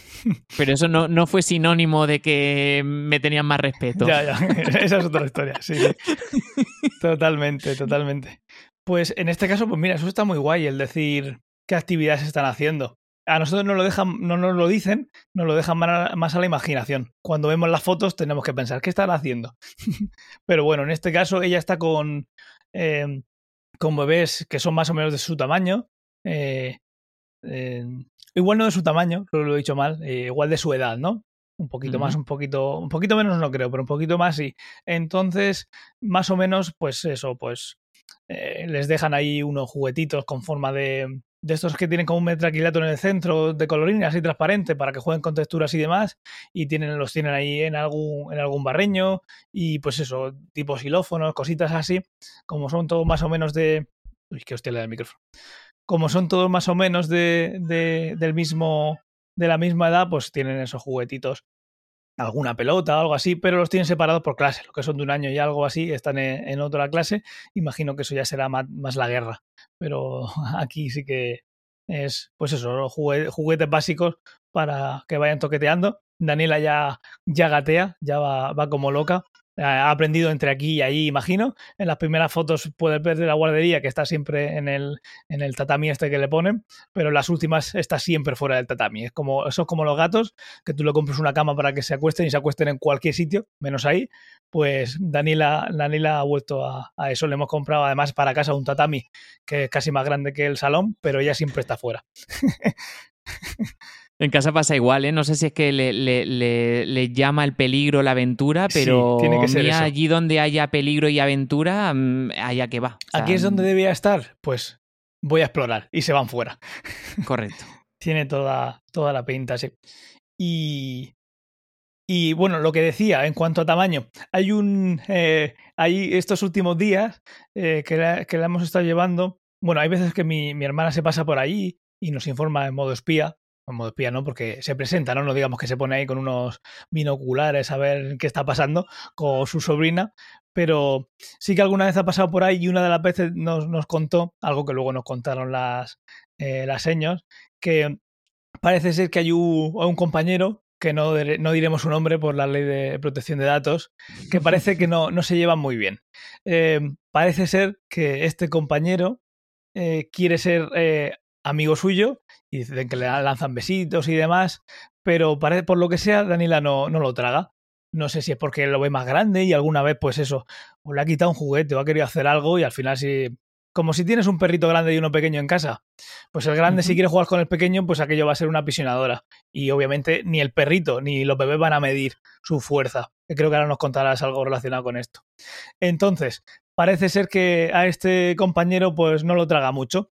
Pero eso no, no fue sinónimo de que me tenían más respeto. Ya, ya, esa es otra historia, sí. Totalmente, totalmente. Pues en este caso, pues mira, eso está muy guay, el decir qué actividades están haciendo. A nosotros no lo dejan, no nos lo dicen, nos lo dejan más a la imaginación. Cuando vemos las fotos tenemos que pensar, ¿qué están haciendo? Pero bueno, en este caso ella está con, em, con bebés que son más o menos de su tamaño. Eh, igual no de su tamaño, lo he dicho mal, eh, igual de su edad, ¿no? Un poquito más, un poquito, un poquito menos no creo, pero un poquito más sí. Entonces, más o menos, pues eso, pues eh, les dejan ahí unos juguetitos con forma de, de estos que tienen como un metraquilato en el centro de colorín así transparente para que jueguen con texturas y demás y tienen los tienen ahí en algún en algún barreño y pues eso tipo xilófonos cositas así como son todos más o menos de uy que hostia le da el micrófono como son todos más o menos de, de, del mismo de la misma edad pues tienen esos juguetitos alguna pelota o algo así, pero los tienen separados por clase, lo que son de un año y algo así, están en, otra clase, imagino que eso ya será más, la guerra, pero aquí sí que es, pues eso, juguetes básicos para que vayan toqueteando. Daniela ya, ya gatea, ya va, va como loca, ha aprendido entre aquí y allí, imagino. En las primeras fotos puedes ver de la guardería que está siempre en el, en el tatami este que le ponen, pero en las últimas está siempre fuera del tatami. Es como, eso es como los gatos, que tú le compras una cama para que se acuesten y se acuesten en cualquier sitio, menos ahí. Pues Daniela, Daniela ha vuelto a, a eso. Le hemos comprado además para casa un tatami que es casi más grande que el salón, pero ella siempre está fuera. En casa pasa igual, ¿eh? No sé si es que le, le, llama el peligro la aventura, pero tiene que ser allí donde haya peligro y aventura, mm, allá que va. Aquí es donde debía estar, pues voy a explorar y se van fuera. Correcto. tiene toda, toda la pinta, sí. Y, Y bueno, lo que decía en cuanto a tamaño, hay un. Eh, hay estos últimos días eh, que, la, que la hemos estado llevando. Bueno, hay veces que mi, mi hermana se pasa por ahí y nos informa en modo espía en modo espía, ¿no? Porque se presenta, ¿no? No digamos que se pone ahí con unos binoculares a ver qué está pasando con su sobrina, pero sí que alguna vez ha pasado por ahí y una de las veces nos, nos contó, algo que luego nos contaron las, eh, las señas, que parece ser que hay un, compañero que no, no, diremos su nombre por la ley de protección de datos, que parece que no, no se llevan muy bien. Eh, parece ser que este compañero eh, quiere ser eh, amigo suyo y dicen que le lanzan besitos y demás, pero parece, por lo que sea, Daniela no, no lo traga. No sé si es porque lo ve más grande y alguna vez, pues eso, o le ha quitado un juguete o ha querido hacer algo y al final sí. Como si tienes un perrito grande y uno pequeño en casa. Pues el grande, uh -huh. si quiere jugar con el pequeño, pues aquello va a ser una apisionadora. Y obviamente ni el perrito ni los bebés van a medir su fuerza. Creo que ahora nos contarás algo relacionado con esto. Entonces, parece ser que a este compañero, pues no lo traga mucho.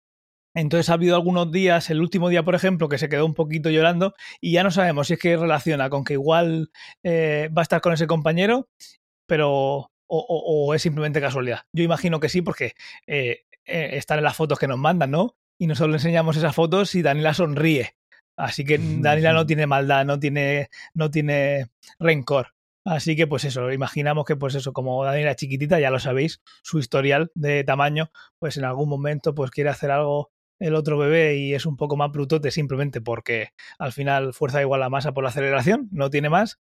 Entonces ha habido algunos días, el último día, por ejemplo, que se quedó un poquito llorando y ya no sabemos si es que relaciona con que igual eh, va a estar con ese compañero, pero o, o, o, es simplemente casualidad. Yo imagino que sí, porque eh, eh, están en las fotos que nos mandan, ¿no? Y nosotros le enseñamos esas fotos y Daniela sonríe. Así que Daniela no tiene maldad, no tiene, no tiene rencor. Así que pues eso, imaginamos que pues eso, como Daniela es chiquitita, ya lo sabéis, su historial de tamaño, pues en algún momento pues quiere hacer algo el otro bebé y es un poco más brutote simplemente porque al final fuerza igual la masa por la aceleración, no tiene más,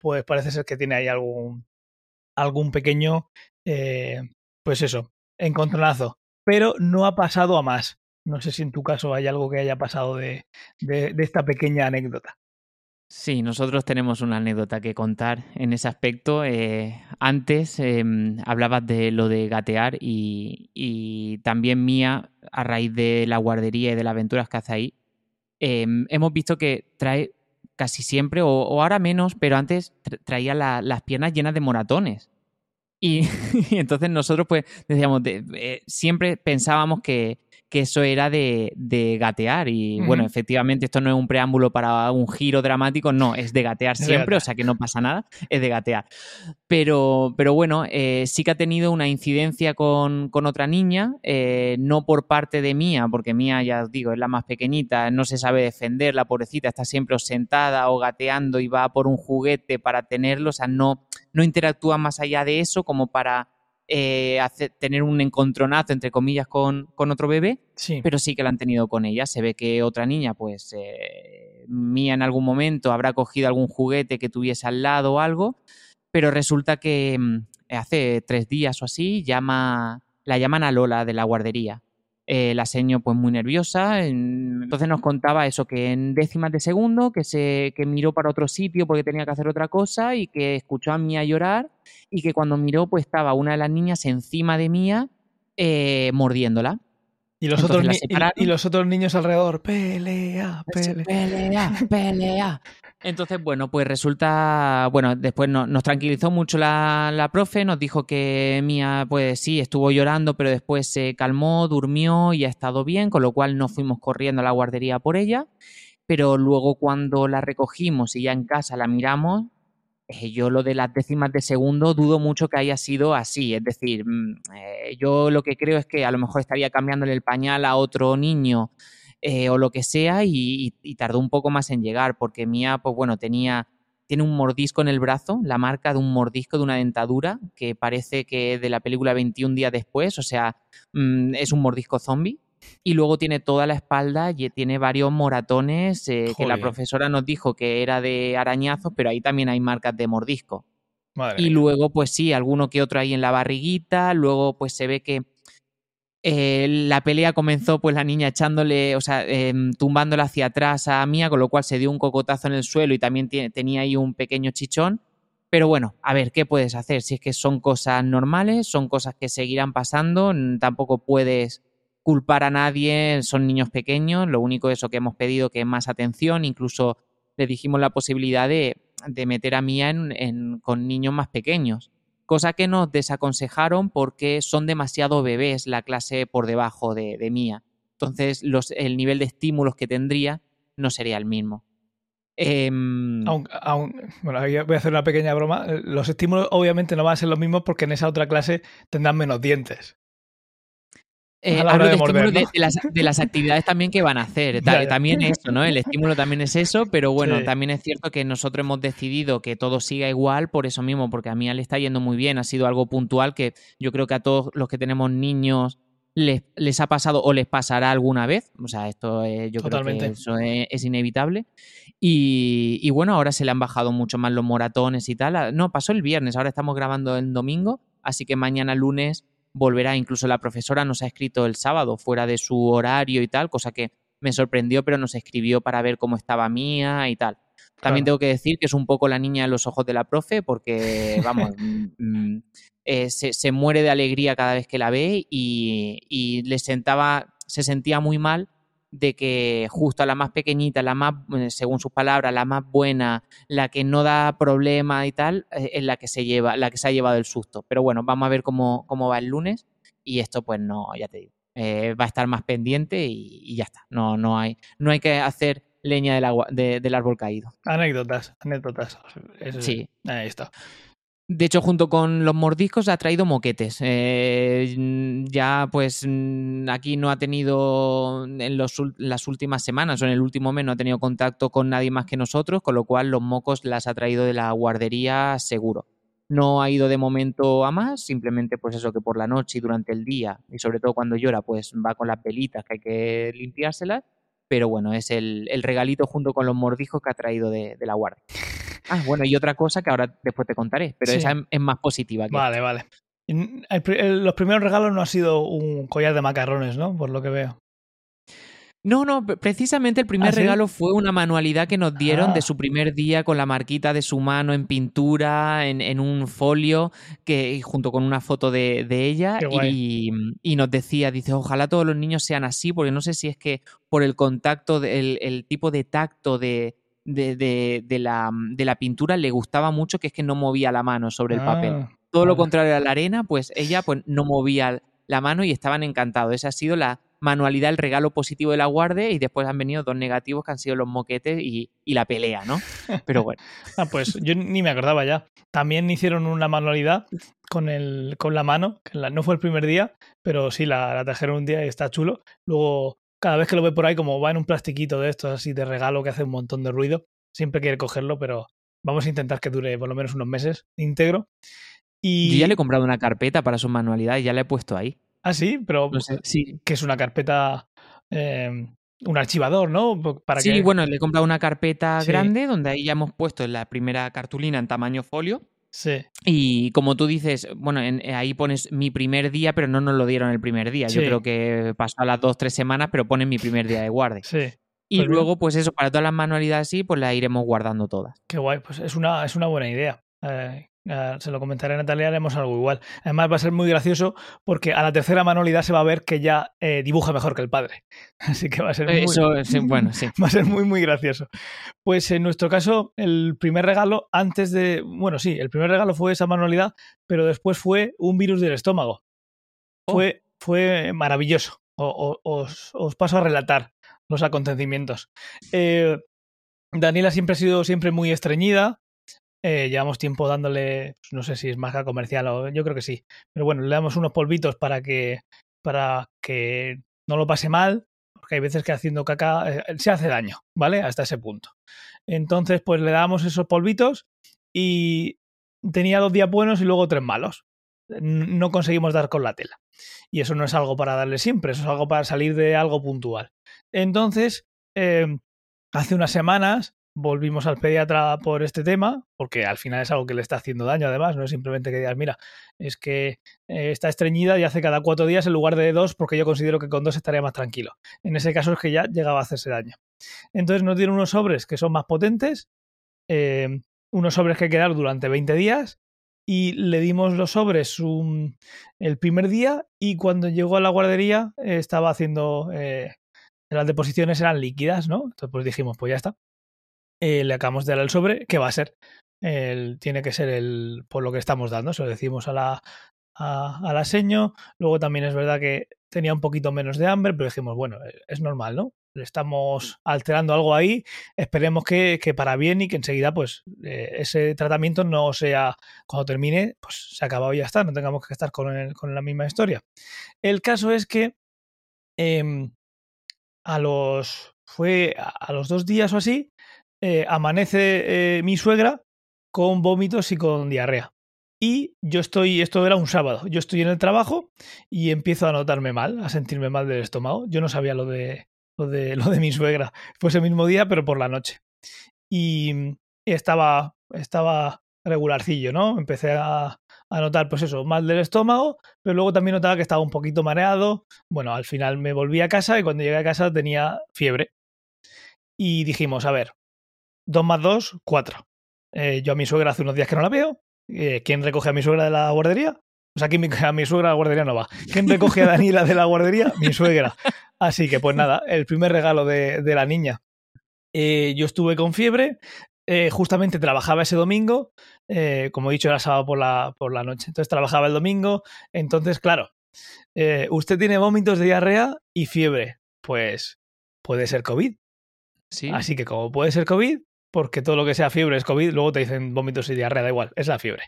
pues parece ser que tiene ahí algún, algún pequeño, eh, pues eso, encontronazo. Pero no ha pasado a más. No sé si en tu caso hay algo que haya pasado de, de, de esta pequeña anécdota. Sí, nosotros tenemos una anécdota que contar en ese aspecto. Eh, antes eh, hablabas de lo de gatear y, también mía, a raíz de la guardería y de las aventuras que hace ahí, eh, hemos visto que trae casi siempre, o, ahora menos, pero antes traía la, las piernas llenas de moratones. Y, entonces nosotros pues decíamos, de, eh, siempre pensábamos que, que eso era de, de gatear. Y uh -huh. bueno, efectivamente, esto no es un preámbulo para un giro dramático, no, es de gatear siempre, de gatear. o sea que no pasa nada, es de gatear. Pero, pero bueno, eh, sí que ha tenido una incidencia con, con otra niña, eh, no por parte de Mía, porque Mía, ya os digo, es la más pequeñita, no se sabe defender, la pobrecita está siempre sentada o gateando y va por un juguete para tenerlo, o sea, no, no interactúa más allá de eso como para eh, hacer, tener un encontronazo, entre comillas, con, con otro bebé, sí. pero sí que lo han tenido con ella. Se ve que otra niña, pues, eh, Mía en algún momento habrá cogido algún juguete que tuviese al lado o algo, pero resulta que mm, hace tres días o así llama, la llaman a Lola de la guardería. Eh, la seño pues muy nerviosa, entonces nos contaba eso, que en décimas de segundo, que, se, que miró para otro sitio porque tenía que hacer otra cosa y que escuchó a Mía llorar y que cuando miró pues estaba una de las niñas encima de Mía eh, mordiéndola. Y los, otros y, y, los otros niños alrededor, pelea, pelea. Pelea, pelea. Entonces, bueno, pues resulta, bueno, después no, nos tranquilizó mucho la, la, profe, nos dijo que Mía, pues sí, estuvo llorando, pero después se calmó, durmió y ha estado bien, con lo cual no fuimos corriendo a la guardería por ella, pero luego cuando la recogimos y ya en casa la miramos, yo lo de las décimas de segundo dudo mucho que haya sido así, es decir, eh, yo lo que creo es que a lo mejor estaría cambiándole el pañal a otro niño eh, o lo que sea y, y, tardó un poco más en llegar porque Mía, pues bueno, tenía tiene un mordisco en el brazo, la marca de un mordisco de una dentadura que parece que de la película 21 días después, o sea, mmm, es un mordisco zombie. Y luego tiene toda la espalda y tiene varios moratones eh, que la profesora nos dijo que era de arañazos, pero ahí también hay marcas de mordisco. Madre y mía. luego, pues sí, alguno que otro ahí en la barriguita, luego pues se ve que eh, la pelea comenzó pues la niña echándole, o sea, eh, tumbándola hacia atrás a Mía, con lo cual se dio un cocotazo en el suelo y también tenía ahí un pequeño chichón. Pero bueno, a ver, ¿qué puedes hacer? Si es que son cosas normales, son cosas que seguirán pasando, tampoco puedes culpar a nadie, son niños pequeños, lo único eso que hemos pedido que es más atención, incluso le dijimos la posibilidad de, de meter a Mía en, con niños más pequeños cosa que nos desaconsejaron porque son demasiado bebés la clase por debajo de, de Mía. Entonces, los, el nivel de estímulos que tendría no sería el mismo. Em, Aun- aun- bueno, voy a hacer una pequeña broma. Los estímulos obviamente no van a ser los mismos porque en esa otra clase tendrán menos dientes. Eh, hablo de estímulo de- las, de las actividades también que van a hacer. Ya, ya. También eso, ¿no? El estímulo también es eso, pero bueno, Sí. también es cierto que nosotros hemos decidido que todo siga igual por eso mismo, porque a mí le está yendo muy bien. Ha sido algo puntual que yo creo que a todos los que tenemos niños les, les ha pasado o les pasará alguna vez. O sea, esto yo Totalmente. creo que eso es, es inevitable. Y, y bueno, ahora se le han bajado mucho más los moratones y tal. Ah, No, pasó el viernes, ahora estamos grabando el domingo, así que mañana lunes volverá. Incluso la profesora nos ha escrito el sábado fuera de su horario y tal, cosa que me sorprendió, pero nos escribió para ver cómo estaba mía y tal. También Claro. tengo que decir que es un poco la niña en los ojos de la profe, porque, vamos, mm, mm, eh, se, se muere de alegría cada vez que la ve y, y le sentaba, se sentía muy mal de que justo a la más pequeñita, la más, eh, según sus palabras, la más buena, la que no da problema y tal, eh, es la que se lleva, la que se ha llevado el susto. Pero bueno, vamos a ver cómo, cómo va el lunes y esto, pues no, ya te digo, eh, va a estar más pendiente y, y ya está. No, no hay, no hay que hacer leña del, agua, de- del árbol caído. Anécdotas, anécdotas. Eso- Sí. Ahí está. De hecho, junto con los mordiscos ha traído moquetes. Eh, ya, pues, mm, aquí no ha tenido en los las últimas semanas o en el último mes no ha tenido contacto con nadie más que nosotros, con lo cual los mocos las ha traído de la guardería seguro. No ha ido de momento a más, simplemente pues eso que por la noche y durante el día, y sobre todo cuando llora, pues va con las velitas que hay que limpiárselas. Pero bueno, es el, el regalito junto con los mordiscos que ha traído de, de la guardia. Ah, bueno, y otra cosa que ahora después te contaré, pero Sí. esa es, es más positiva. Que Vale, vale. El el- los primeros regalos no ha sido un collar de macarrones, ¿no? Por lo que veo. No, no, pre- precisamente el primer ¿Ah, sí? regalo fue una manualidad que nos dieron Ah. de su primer día con la marquita de su mano en pintura, en, en un folio, que junto con una foto de, de ella. Y, y nos decía, dice, ojalá todos los niños sean así, porque no sé si es que por el contacto, de- el, el tipo de tacto de, de, de- de la, de la pintura le gustaba mucho, que es que no movía la mano sobre el papel. Ah, Todo lo contrario a la arena, pues ella pues, no movía la mano y estaban encantados. Esa ha sido la manualidad, el regalo positivo de la guardia y después han venido dos negativos que han sido los moquetes y, y la pelea, ¿no? Pero bueno, Ah, pues yo ni me acordaba ya. También hicieron una manualidad con, el, con la mano, que la- no fue el primer día, pero sí la, la trajeron un día y está chulo. Luego, cada vez que lo ve por ahí, como va en un plastiquito de estos así de regalo que hace un montón de ruido, siempre quiere cogerlo, pero vamos a intentar que dure por lo menos unos meses íntegro. Y... yo ya le he comprado una carpeta para sus manualidades y ya la he puesto ahí. Ah, sí, pero No sé, sí. que es una carpeta, eh, un archivador, ¿no? Para Sí, que... bueno, le he comprado una carpeta Sí. grande donde ahí ya hemos puesto la primera cartulina en tamaño folio. Sí, Y como tú dices, bueno, en- ahí pones mi primer día, pero no nos lo dieron el primer día. Yo Sí. creo que pasó a las dos, tres semanas, pero ponen mi primer día de guardia. sí. Y Pues bien. luego, pues eso, para todas las manualidades así, pues las iremos guardando todas. Qué guay, pues es una, es una buena idea. Eh, eh, se lo comentaré a Natalia, haremos algo igual. Además va a ser muy gracioso porque a la tercera manualidad se va a ver que ya eh, dibuja mejor que el padre. Así que va a ser muy, Eso, sí, bueno, sí. va a ser muy, muy gracioso. Pues en nuestro caso, el primer regalo, antes de. Bueno, sí, el primer regalo fue esa manualidad, pero después fue un virus del estómago. Oh. Fue, fue maravilloso. O- o- os, os paso a relatar los acontecimientos. Eh, Daniela siempre ha sido siempre muy estreñida. Eh, llevamos tiempo dándole, no sé si es marca comercial o yo creo que sí, pero bueno, le damos unos polvitos para que para que no lo pase mal, porque hay veces que haciendo caca eh, se hace daño, ¿vale? Hasta ese punto. Entonces, pues le damos esos polvitos y tenía dos días buenos y luego tres malos. No conseguimos dar con la tela. Y eso no es algo para darle siempre, eso es algo para salir de algo puntual. Entonces, eh, hace unas semanas volvimos al pediatra por este tema, porque al final es algo que le está haciendo daño, además, no es simplemente que digas, mira, es que eh, está estreñida y hace cada cuatro días en lugar de dos, porque yo considero que con dos estaría más tranquilo. En ese caso es que ya llegaba a hacerse daño. Entonces nos dieron unos sobres que son más potentes, eh, unos sobres que hay que dar durante 20 días, y le dimos los sobres el primer día, y cuando llegó a la guardería eh, estaba haciendo... las deposiciones eran líquidas, ¿no? Entonces pues dijimos, pues ya está. Eh, le acabamos de dar el sobre, ¿qué va a ser? El- tiene que ser el por lo que estamos dando, se lo decimos a la, a, a la seño. Luego también es verdad que tenía un poquito menos de hambre, pero dijimos, bueno, eh, es normal, ¿no? le estamos alterando algo ahí, esperemos que, que para bien y que enseguida pues eh, ese tratamiento no sea, cuando termine, pues se ha acabado y ya está, no tengamos que estar con, el- con la misma historia. El caso es que em, a los, fue a, a los dos días o así, eh, amanece eh, mi suegra con vómitos y con diarrea. Y yo estoy, esto era un sábado, yo estoy en el trabajo y empiezo a notarme mal, a sentirme mal del estómago. Yo no sabía lo de, lo de, lo de mi suegra. Fue ese mismo día, pero por la noche. Y, estaba, estaba regularcillo, ¿no? Empecé a, a notar, pues eso, mal del estómago, pero luego también notaba que estaba un poquito mareado. Bueno, al final me volví a casa y cuando llegué a casa tenía fiebre. Y dijimos, a ver, 2 más 2, 4. yo a mi suegra hace unos días que no la veo. Eh, ¿Quién recoge a mi suegra de la guardería? O sea, ¿quién, a mi suegra de la guardería no va. ¿Quién recoge a Daniela de la guardería? Mi suegra. Así que, pues nada, el primer regalo de, de la niña. Eh, yo estuve con fiebre, eh, justamente trabajaba ese domingo, eh, como he dicho, era sábado por la, por la noche, entonces trabajaba el domingo, entonces, claro, eh, usted tiene vómitos de diarrea y fiebre, pues puede ser COVID. Sí. Así que como puede ser COVID, porque todo lo que sea fiebre es COVID, luego te dicen vómitos y diarrea, da igual, es la fiebre.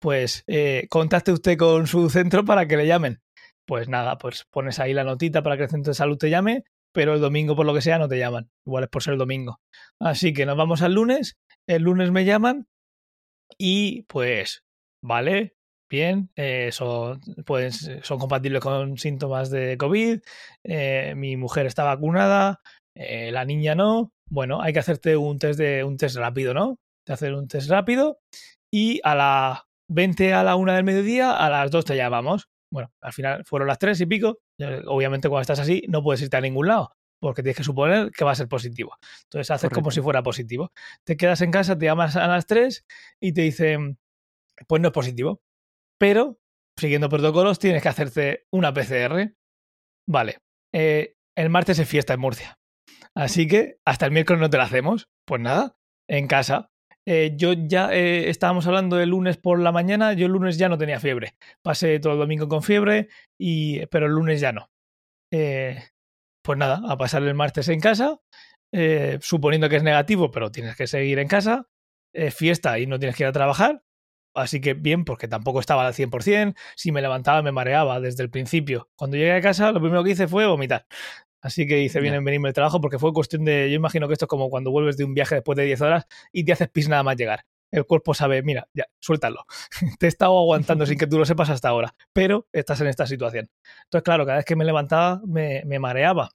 Pues eh, contacte usted con su centro para que le llamen. Pues nada, pues pones ahí la notita para que el centro de salud te llame, pero el domingo por lo que sea no te llaman. Igual es por ser el domingo. Así que nos vamos al lunes, el lunes me llaman y pues, vale, bien, eh, son, pues, son compatibles con síntomas de COVID, eh, mi mujer está vacunada, eh, la niña no. Bueno, hay que hacerte un test de un test rápido, ¿no? Te hacer un test rápido y a la 20 a la 1 del mediodía, a las 2 te llamamos. Bueno, al final fueron las 3 y pico. Obviamente cuando estás así no puedes irte a ningún lado porque tienes que suponer que va a ser positivo. Entonces haces Correcto. como si fuera positivo. Te quedas en casa, te llamas a las 3 y te dicen, pues no es positivo. Pero, siguiendo protocolos, tienes que hacerte una PCR. Vale. Eh, el martes es fiesta en Murcia. Así que hasta el miércoles no te la hacemos. Pues nada, en casa. Eh, yo ya eh, estábamos hablando el lunes por la mañana, yo el lunes ya no tenía fiebre. Pasé todo el domingo con fiebre, y, pero el lunes ya no. Eh, pues nada, a pasar el martes en casa, suponiendo que es negativo, pero tienes que seguir en casa, fiesta y no tienes que ir a trabajar. Así que bien, porque tampoco estaba al 100%. Si me levantaba, me mareaba desde el principio. Cuando llegué a casa, lo primero que hice fue vomitar. Así que hice bien en venirme al trabajo porque fue cuestión de. Yo imagino que esto es como cuando vuelves de un viaje después de 10 horas y te haces pis nada más llegar. El cuerpo sabe, mira, ya, suéltalo. te he estado aguantando sin que tú lo sepas hasta ahora, pero estás en esta situación. Entonces, claro, cada vez que me levantaba me, me mareaba.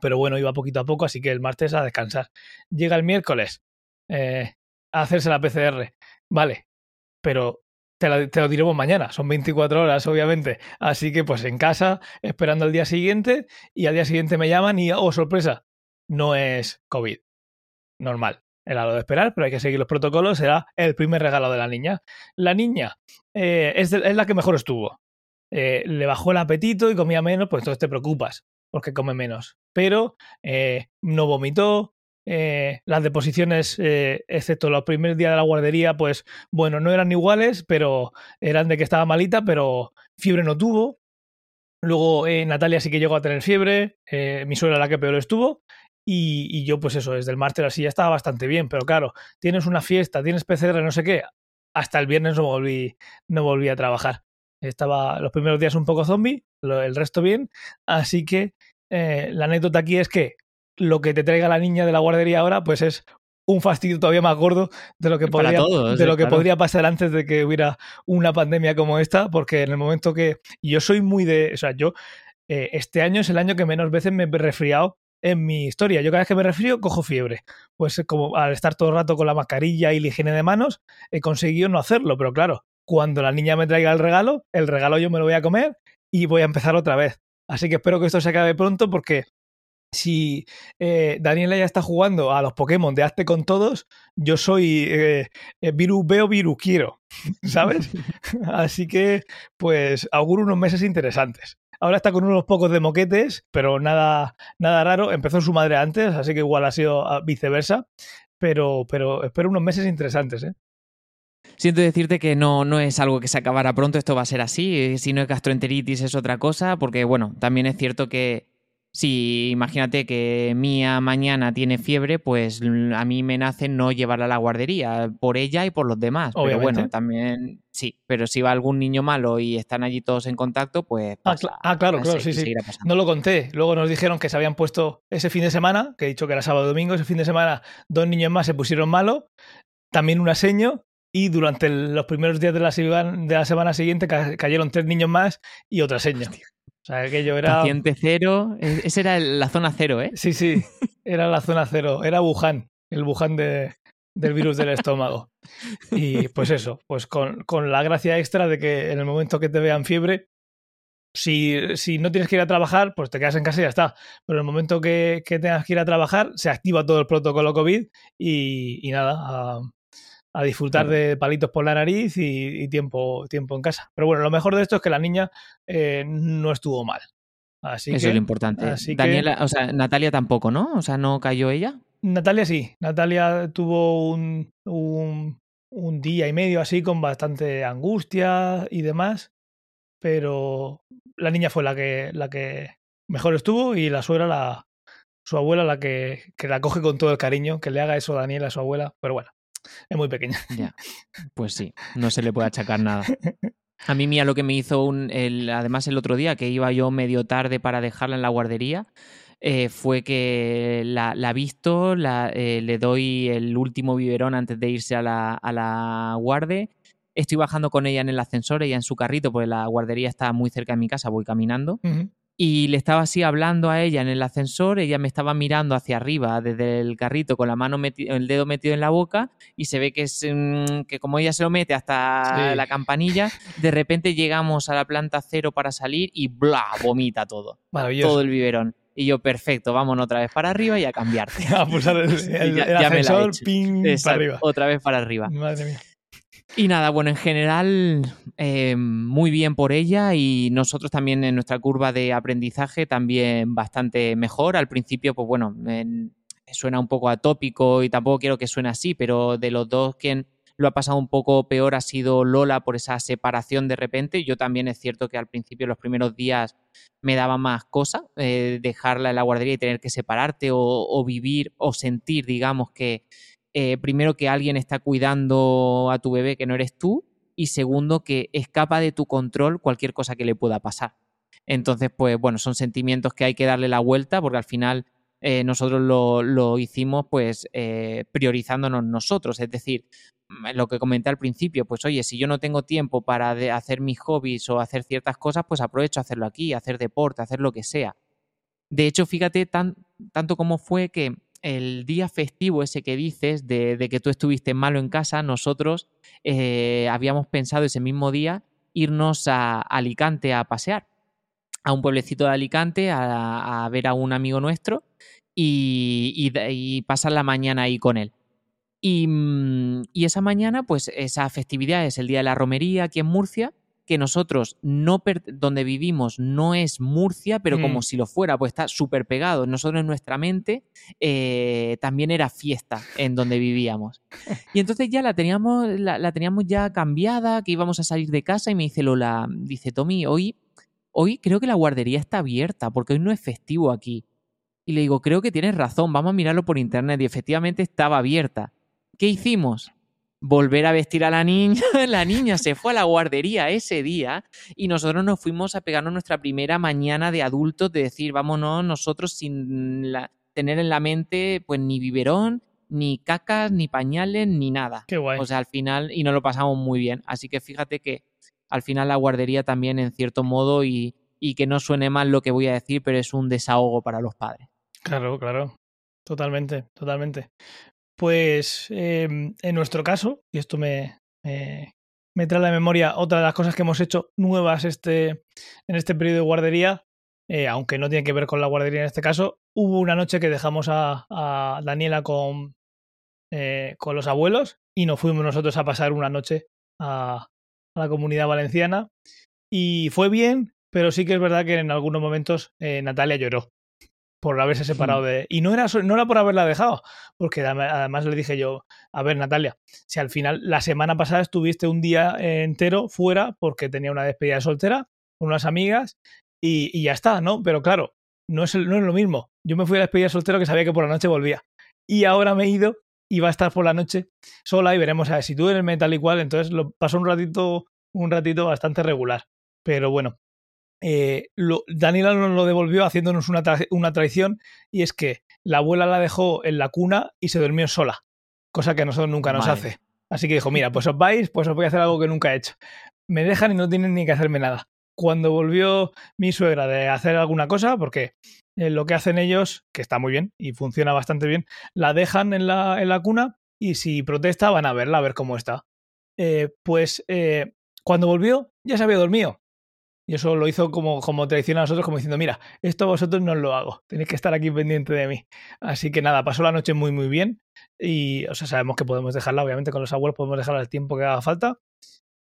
Pero bueno, iba poquito a poco, así que el martes a descansar. Llega el miércoles eh, a hacerse la PCR. Vale, pero te lo, diremos mañana, son 24 horas, obviamente. Así que pues en casa, esperando al día siguiente, y al día siguiente me llaman y, oh, sorpresa, no es COVID. Normal. Era lo de esperar, pero hay que seguir los protocolos. Será el primer regalo de la niña. La niña eh, es, es la que mejor estuvo. Eh, le bajó el apetito y comía menos, pues entonces te preocupas, porque come menos. Pero eh, no vomitó. Eh, las deposiciones, eh, excepto los primeros días de la guardería, pues bueno, no eran iguales, pero eran de que estaba malita, pero fiebre no tuvo. Luego eh, Natalia sí que llegó a tener fiebre, eh, mi suegra la que peor estuvo, y, yo pues eso, desde el martes así ya estaba bastante bien, pero claro, tienes una fiesta, tienes PCR, no sé qué, hasta el viernes no volví, no volví a trabajar. Estaba los primeros días un poco zombie, el resto bien, así que la anécdota aquí es que lo que te traiga la niña de la guardería ahora, pues es un fastidio todavía más gordo de lo que podría, todos, de sí, lo que claro. podría pasar antes de que hubiera una pandemia como esta, porque en el momento que yo soy muy de, o sea, yo eh, este año es el año que menos veces me he resfriado en mi historia. Yo cada vez que me resfrío cojo fiebre. Pues como al estar todo el rato con la mascarilla y la higiene de manos, he conseguido no hacerlo, pero claro, cuando la niña me traiga el regalo, el regalo yo me lo voy a comer y voy a empezar otra vez. Así que espero que esto se acabe pronto porque si eh, Daniela ya está jugando a los Pokémon de hazte con todos, yo soy eh, eh, virus veo, virus quiero, ¿sabes? Así que, pues, auguro unos meses interesantes. Ahora está con unos pocos de moquetes, pero nada, nada raro. Empezó su madre antes, así que igual ha sido ah, viceversa. Pero, pero espero unos meses interesantes, ¿eh? Siento decirte que no, no es algo que se acabará pronto, esto va a ser así. eh, Si no es gastroenteritis es otra cosa, porque bueno, también es cierto que si imagínate que Mía mañana tiene fiebre, pues a mí me nace no llevarla a la guardería, por ella y por los demás. Pero bueno, también sí, pero si va algún niño malo y están allí todos en contacto, pues... ah, ah claro, claro, sí, sí. No lo conté. Luego nos dijeron que se habían puesto ese fin de semana, que he dicho que era sábado domingo, ese fin de semana dos niños más se pusieron malo, también una seño, y durante los primeros días de la, de la semana siguiente cayeron tres niños más y otra seña. O sea, aquello era. Paciente cero. E, esa era la zona cero, ¿eh? Sí, sí. Era la zona cero. Era Wuhan. El Wuhan de, del virus del estómago. Y pues eso, pues con, con, la gracia extra de que en el momento que te vean fiebre, si, si, no tienes que ir a trabajar, pues te quedas en casa y ya está. Pero en el momento que, que tengas que ir a trabajar, se activa todo el protocolo COVID y, y nada, a, a disfrutar de palitos por la nariz y, tiempo, tiempo en casa. Pero bueno, lo mejor de esto es que la niña eh, no estuvo mal. Así Eso es lo importante. Daniela, o sea, Natalia tampoco, ¿no? O sea, ¿no cayó ella? Natalia sí. Natalia tuvo un, un, un día y medio así con bastante angustia y demás. Pero la niña fue la que, la que mejor estuvo y la suegra, la, su abuela, la que, que la coge con todo el cariño, que le haga eso a Daniela, a su abuela. Pero bueno, es muy pequeña. Ya, pues sí, no se le puede achacar nada. A mí mía lo que me hizo un, el, además el otro día, que iba yo medio tarde para dejarla en la guardería, eh, fue que la, la visto, la, eh, le doy el último biberón antes de irse a la, a la guarde. Estoy bajando con ella en el ascensor, ella en su carrito, porque la guardería está muy cerca de mi casa, voy caminando y le estaba así hablando a ella en el ascensor, ella me estaba mirando hacia arriba desde el carrito con la mano el dedo metido en la boca y se ve que es mm, que como ella se lo mete hasta la campanilla, de repente llegamos a la planta cero para salir y bla, vomita todo. Todo el biberón. Y yo, perfecto, vámonos otra vez para arriba y a cambiarte. A pulsar el, ascensor, ping, para arriba. Otra vez para arriba. Madre mía. Y nada, bueno, en general, eh, muy bien por ella y nosotros también en nuestra curva de aprendizaje también bastante mejor. Al principio, pues bueno, suena un poco atópico y tampoco quiero que suene así, pero de los dos quien lo ha pasado un poco peor ha sido Lola por esa separación de repente. Yo también es cierto que al principio, los primeros días, me daba más cosa eh, dejarla en la guardería y tener que separarte o vivir o sentir, digamos, que eh, primero que alguien está cuidando a tu bebé que no eres tú y segundo que escapa de tu control cualquier cosa que le pueda pasar. Entonces, pues bueno, son sentimientos que hay que darle la vuelta porque al final eh, nosotros lo, hicimos pues eh, priorizándonos nosotros, es decir, mm, lo que comenté al principio, pues oye, si yo no tengo tiempo para hacer mis hobbies o hacer ciertas cosas, pues aprovecho a hacerlo aquí, hacer deporte, hacer lo que sea. De hecho, fíjate tan, tanto como fue que el día festivo ese que dices de, que tú estuviste malo en casa, nosotros eh, habíamos pensado ese mismo día irnos a Alicante a pasear, a un pueblecito de Alicante a, ver a un amigo nuestro y, pasar la mañana ahí con él. Y, mm, y, esa mañana, pues esa festividad es el Día de la Romería aquí en Murcia que nosotros no donde vivimos no es Murcia, pero como mm. si lo fuera, pues está súper pegado. Nosotros en nuestra mente eh, también era fiesta en donde vivíamos. Y entonces ya la teníamos, la, teníamos ya cambiada, que íbamos a salir de casa y me dice Lola, dice Tommy, hoy, hoy creo que la guardería está abierta porque hoy no es festivo aquí. Y le digo, creo que tienes razón, vamos a mirarlo por internet y efectivamente estaba abierta. ¿Qué hicimos? Volver a vestir a la niña. La niña se fue a la guardería ese día y nosotros nos fuimos a pegarnos nuestra primera mañana de adultos de decir, vámonos nosotros sin tener en la mente pues ni biberón, ni cacas, ni pañales, ni nada. Qué guay. O sea, al final, y nos lo pasamos muy bien. Así que fíjate que al final la guardería también en cierto modo y, y que no suene mal lo que voy a decir, pero es un desahogo para los padres. Claro, claro. Totalmente, totalmente. Pues em, en nuestro caso, y esto me, me trae a la memoria otra de las cosas que hemos hecho nuevas este, en este periodo de guardería, eh, aunque no tiene que ver con la guardería en este caso, hubo una noche que dejamos a, Daniela con, eh, con los abuelos y nos fuimos nosotros a pasar una noche a, a, la comunidad valenciana. Y fue bien, pero sí que es verdad que en algunos momentos eh, Natalia lloró por haberse separado de... Y no era, no era por haberla dejado, porque además le dije yo, a ver Natalia, si al final la semana pasada estuviste un día entero fuera porque tenía una despedida de soltera con unas amigas y, ya está, ¿no? Pero claro, no es, no es lo mismo. Yo me fui a la despedida soltero que sabía que por la noche volvía. Y ahora me he ido y va a estar por la noche sola y veremos a ver si tú eres metal y cual. Entonces lo pasó un ratito, un ratito bastante regular. Pero bueno, eh, lo, Daniela nos lo devolvió haciéndonos una, una traición y es que la abuela la dejó en la cuna y se durmió sola, cosa que a nosotros nunca nos hace. Así que dijo, mira, pues os vais, pues os voy a hacer algo que nunca he hecho. Me dejan y no tienen ni que hacerme nada. Cuando volvió mi suegra de hacer alguna cosa, porque eh, lo que hacen ellos, que está muy bien y funciona bastante bien, la dejan en la, en la cuna y si protesta van a verla, a ver cómo está. Eh, pues eh, cuando volvió ya se había dormido. Y eso lo hizo como, como traición a nosotros, como diciendo, mira, esto vosotros no lo hago, tenéis que estar aquí pendiente de mí. Así que nada, pasó la noche muy, muy bien. Y, o sea, sabemos que podemos dejarla, obviamente con los abuelos podemos dejarla el tiempo que haga falta,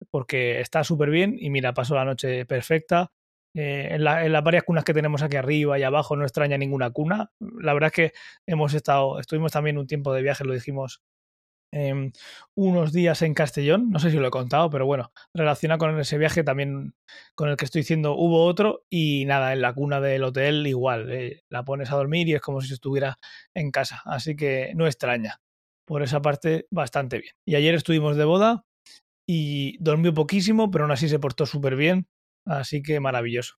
porque está súper bien. Y mira, pasó la noche perfecta. Eh, en, en, las varias cunas que tenemos aquí arriba y abajo no extraña ninguna cuna. La verdad es que hemos estado, estuvimos también un tiempo de viaje, lo dijimos Em, unos días en Castellón, no sé si lo he contado, pero bueno, relaciona con ese viaje también con el que estoy diciendo hubo otro y nada, en la cuna del hotel igual, eh, la pones a dormir y es como si estuviera en casa, así que no extraña, por esa parte bastante bien. Y ayer estuvimos de boda y dormió poquísimo, pero aún así se portó súper bien, así que maravilloso.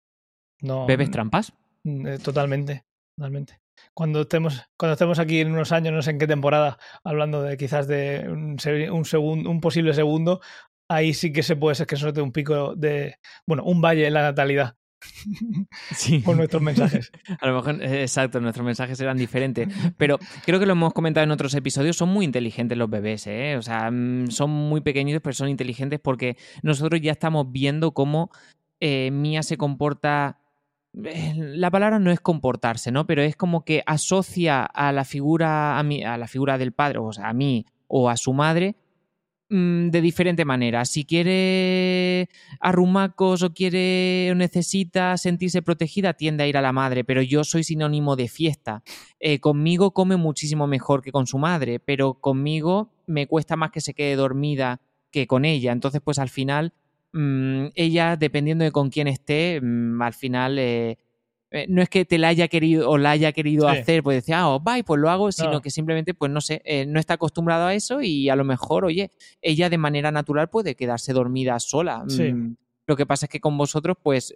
No, ¿Bebes trampas? Mm, eh, totalmente, totalmente cuando estemos, cuando estemos aquí en unos años, no sé en qué temporada, hablando de quizás de un, un, segundo, un posible segundo, ahí sí que se puede ser que se note un pico de, bueno, un valle en la natalidad. Sí. Por nuestros mensajes. A lo mejor, eh, exacto, nuestros mensajes eran diferentes. Pero creo que lo hemos comentado en otros episodios, son muy inteligentes los bebés, ¿eh? O sea, mm, son muy pequeñitos, pero son inteligentes porque nosotros ya estamos viendo cómo eh, Mía se comporta la palabra no es comportarse, ¿no? Pero es como que asocia a la figura, a, a la figura del padre, o sea, a mí o a su madre, mm, de diferente manera. Si quiere arrumacos o quiere o necesita sentirse protegida, tiende a ir a la madre, pero yo soy sinónimo de fiesta. Eh, conmigo come muchísimo mejor que con su madre, pero conmigo me cuesta más que se quede dormida que con ella. Entonces, pues al final Mm, ella, dependiendo de con quién esté, mm, al final eh, eh, no es que te la haya querido o la haya querido hacer, pues decía, ah, oh, bye, pues lo hago, sino que simplemente, pues no sé, eh, no está acostumbrado a eso y a lo mejor, oye, ella de manera natural puede quedarse dormida sola. Mm, lo que pasa es que con vosotros, pues,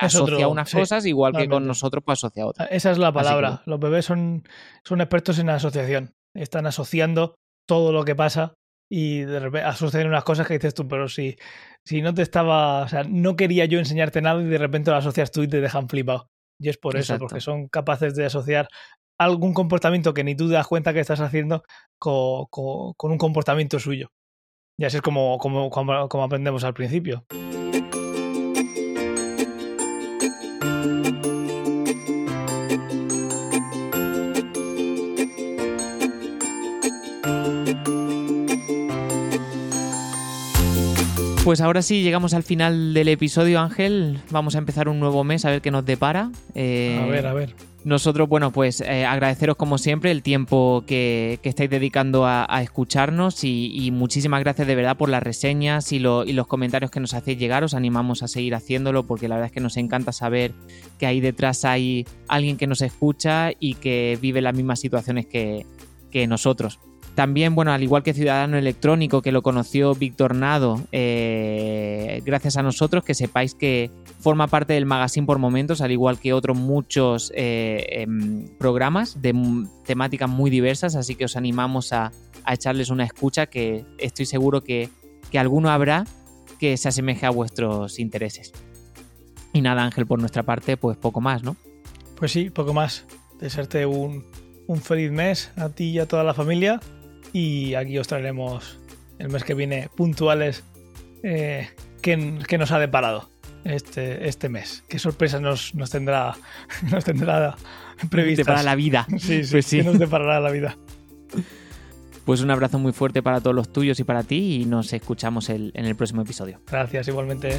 asocia unas cosas, igual que con nosotros, pues asocia otras. Esa es la palabra. Los bebés son, son expertos en asociación. Están asociando todo lo que pasa y de repente suceder unas cosas que dices tú, pero si, si no te estaba, o sea, no quería yo enseñarte nada y de repente lo asocias tú y te dejan flipado. Y es por eso, porque son capaces de asociar algún comportamiento que ni tú te das cuenta que estás haciendo con, con, un comportamiento suyo. Y así es como, como, como aprendemos al principio. Pues ahora sí, llegamos al final del episodio, Ángel. Vamos a empezar un nuevo mes, a ver qué nos depara. Eh, a ver, a ver. Nosotros, bueno, pues eh, agradeceros como siempre el tiempo que, estáis dedicando a, escucharnos y, muchísimas gracias de verdad por las reseñas y, los comentarios que nos hacéis llegar. Os animamos a seguir haciéndolo porque la verdad es que nos encanta saber que ahí detrás hay alguien que nos escucha y que vive las mismas situaciones que, que nosotros. También, bueno, al igual que Ciudadano Electrónico, que lo conoció Víctor Nado, eh, gracias a nosotros, que sepáis que forma parte del magazine por momentos, al igual que otros muchos eh, em, programas de temáticas muy diversas, así que os animamos a, echarles una escucha, que estoy seguro que, alguno habrá que se asemeje a vuestros intereses. Y nada, Ángel, por nuestra parte, pues poco más, ¿no? Pues sí, poco más. Desearte un, un feliz mes a ti y a toda la familia y aquí os traeremos el mes que viene puntuales eh, que, nos ha deparado este, este mes. ¿Qué sorpresa nos, nos tendrá nos tendrá previstas? Para la vida. Sí, sí, pues sí. nos deparará la vida. Pues un abrazo muy fuerte para todos los tuyos y para ti y nos escuchamos en el próximo episodio. Gracias, igualmente.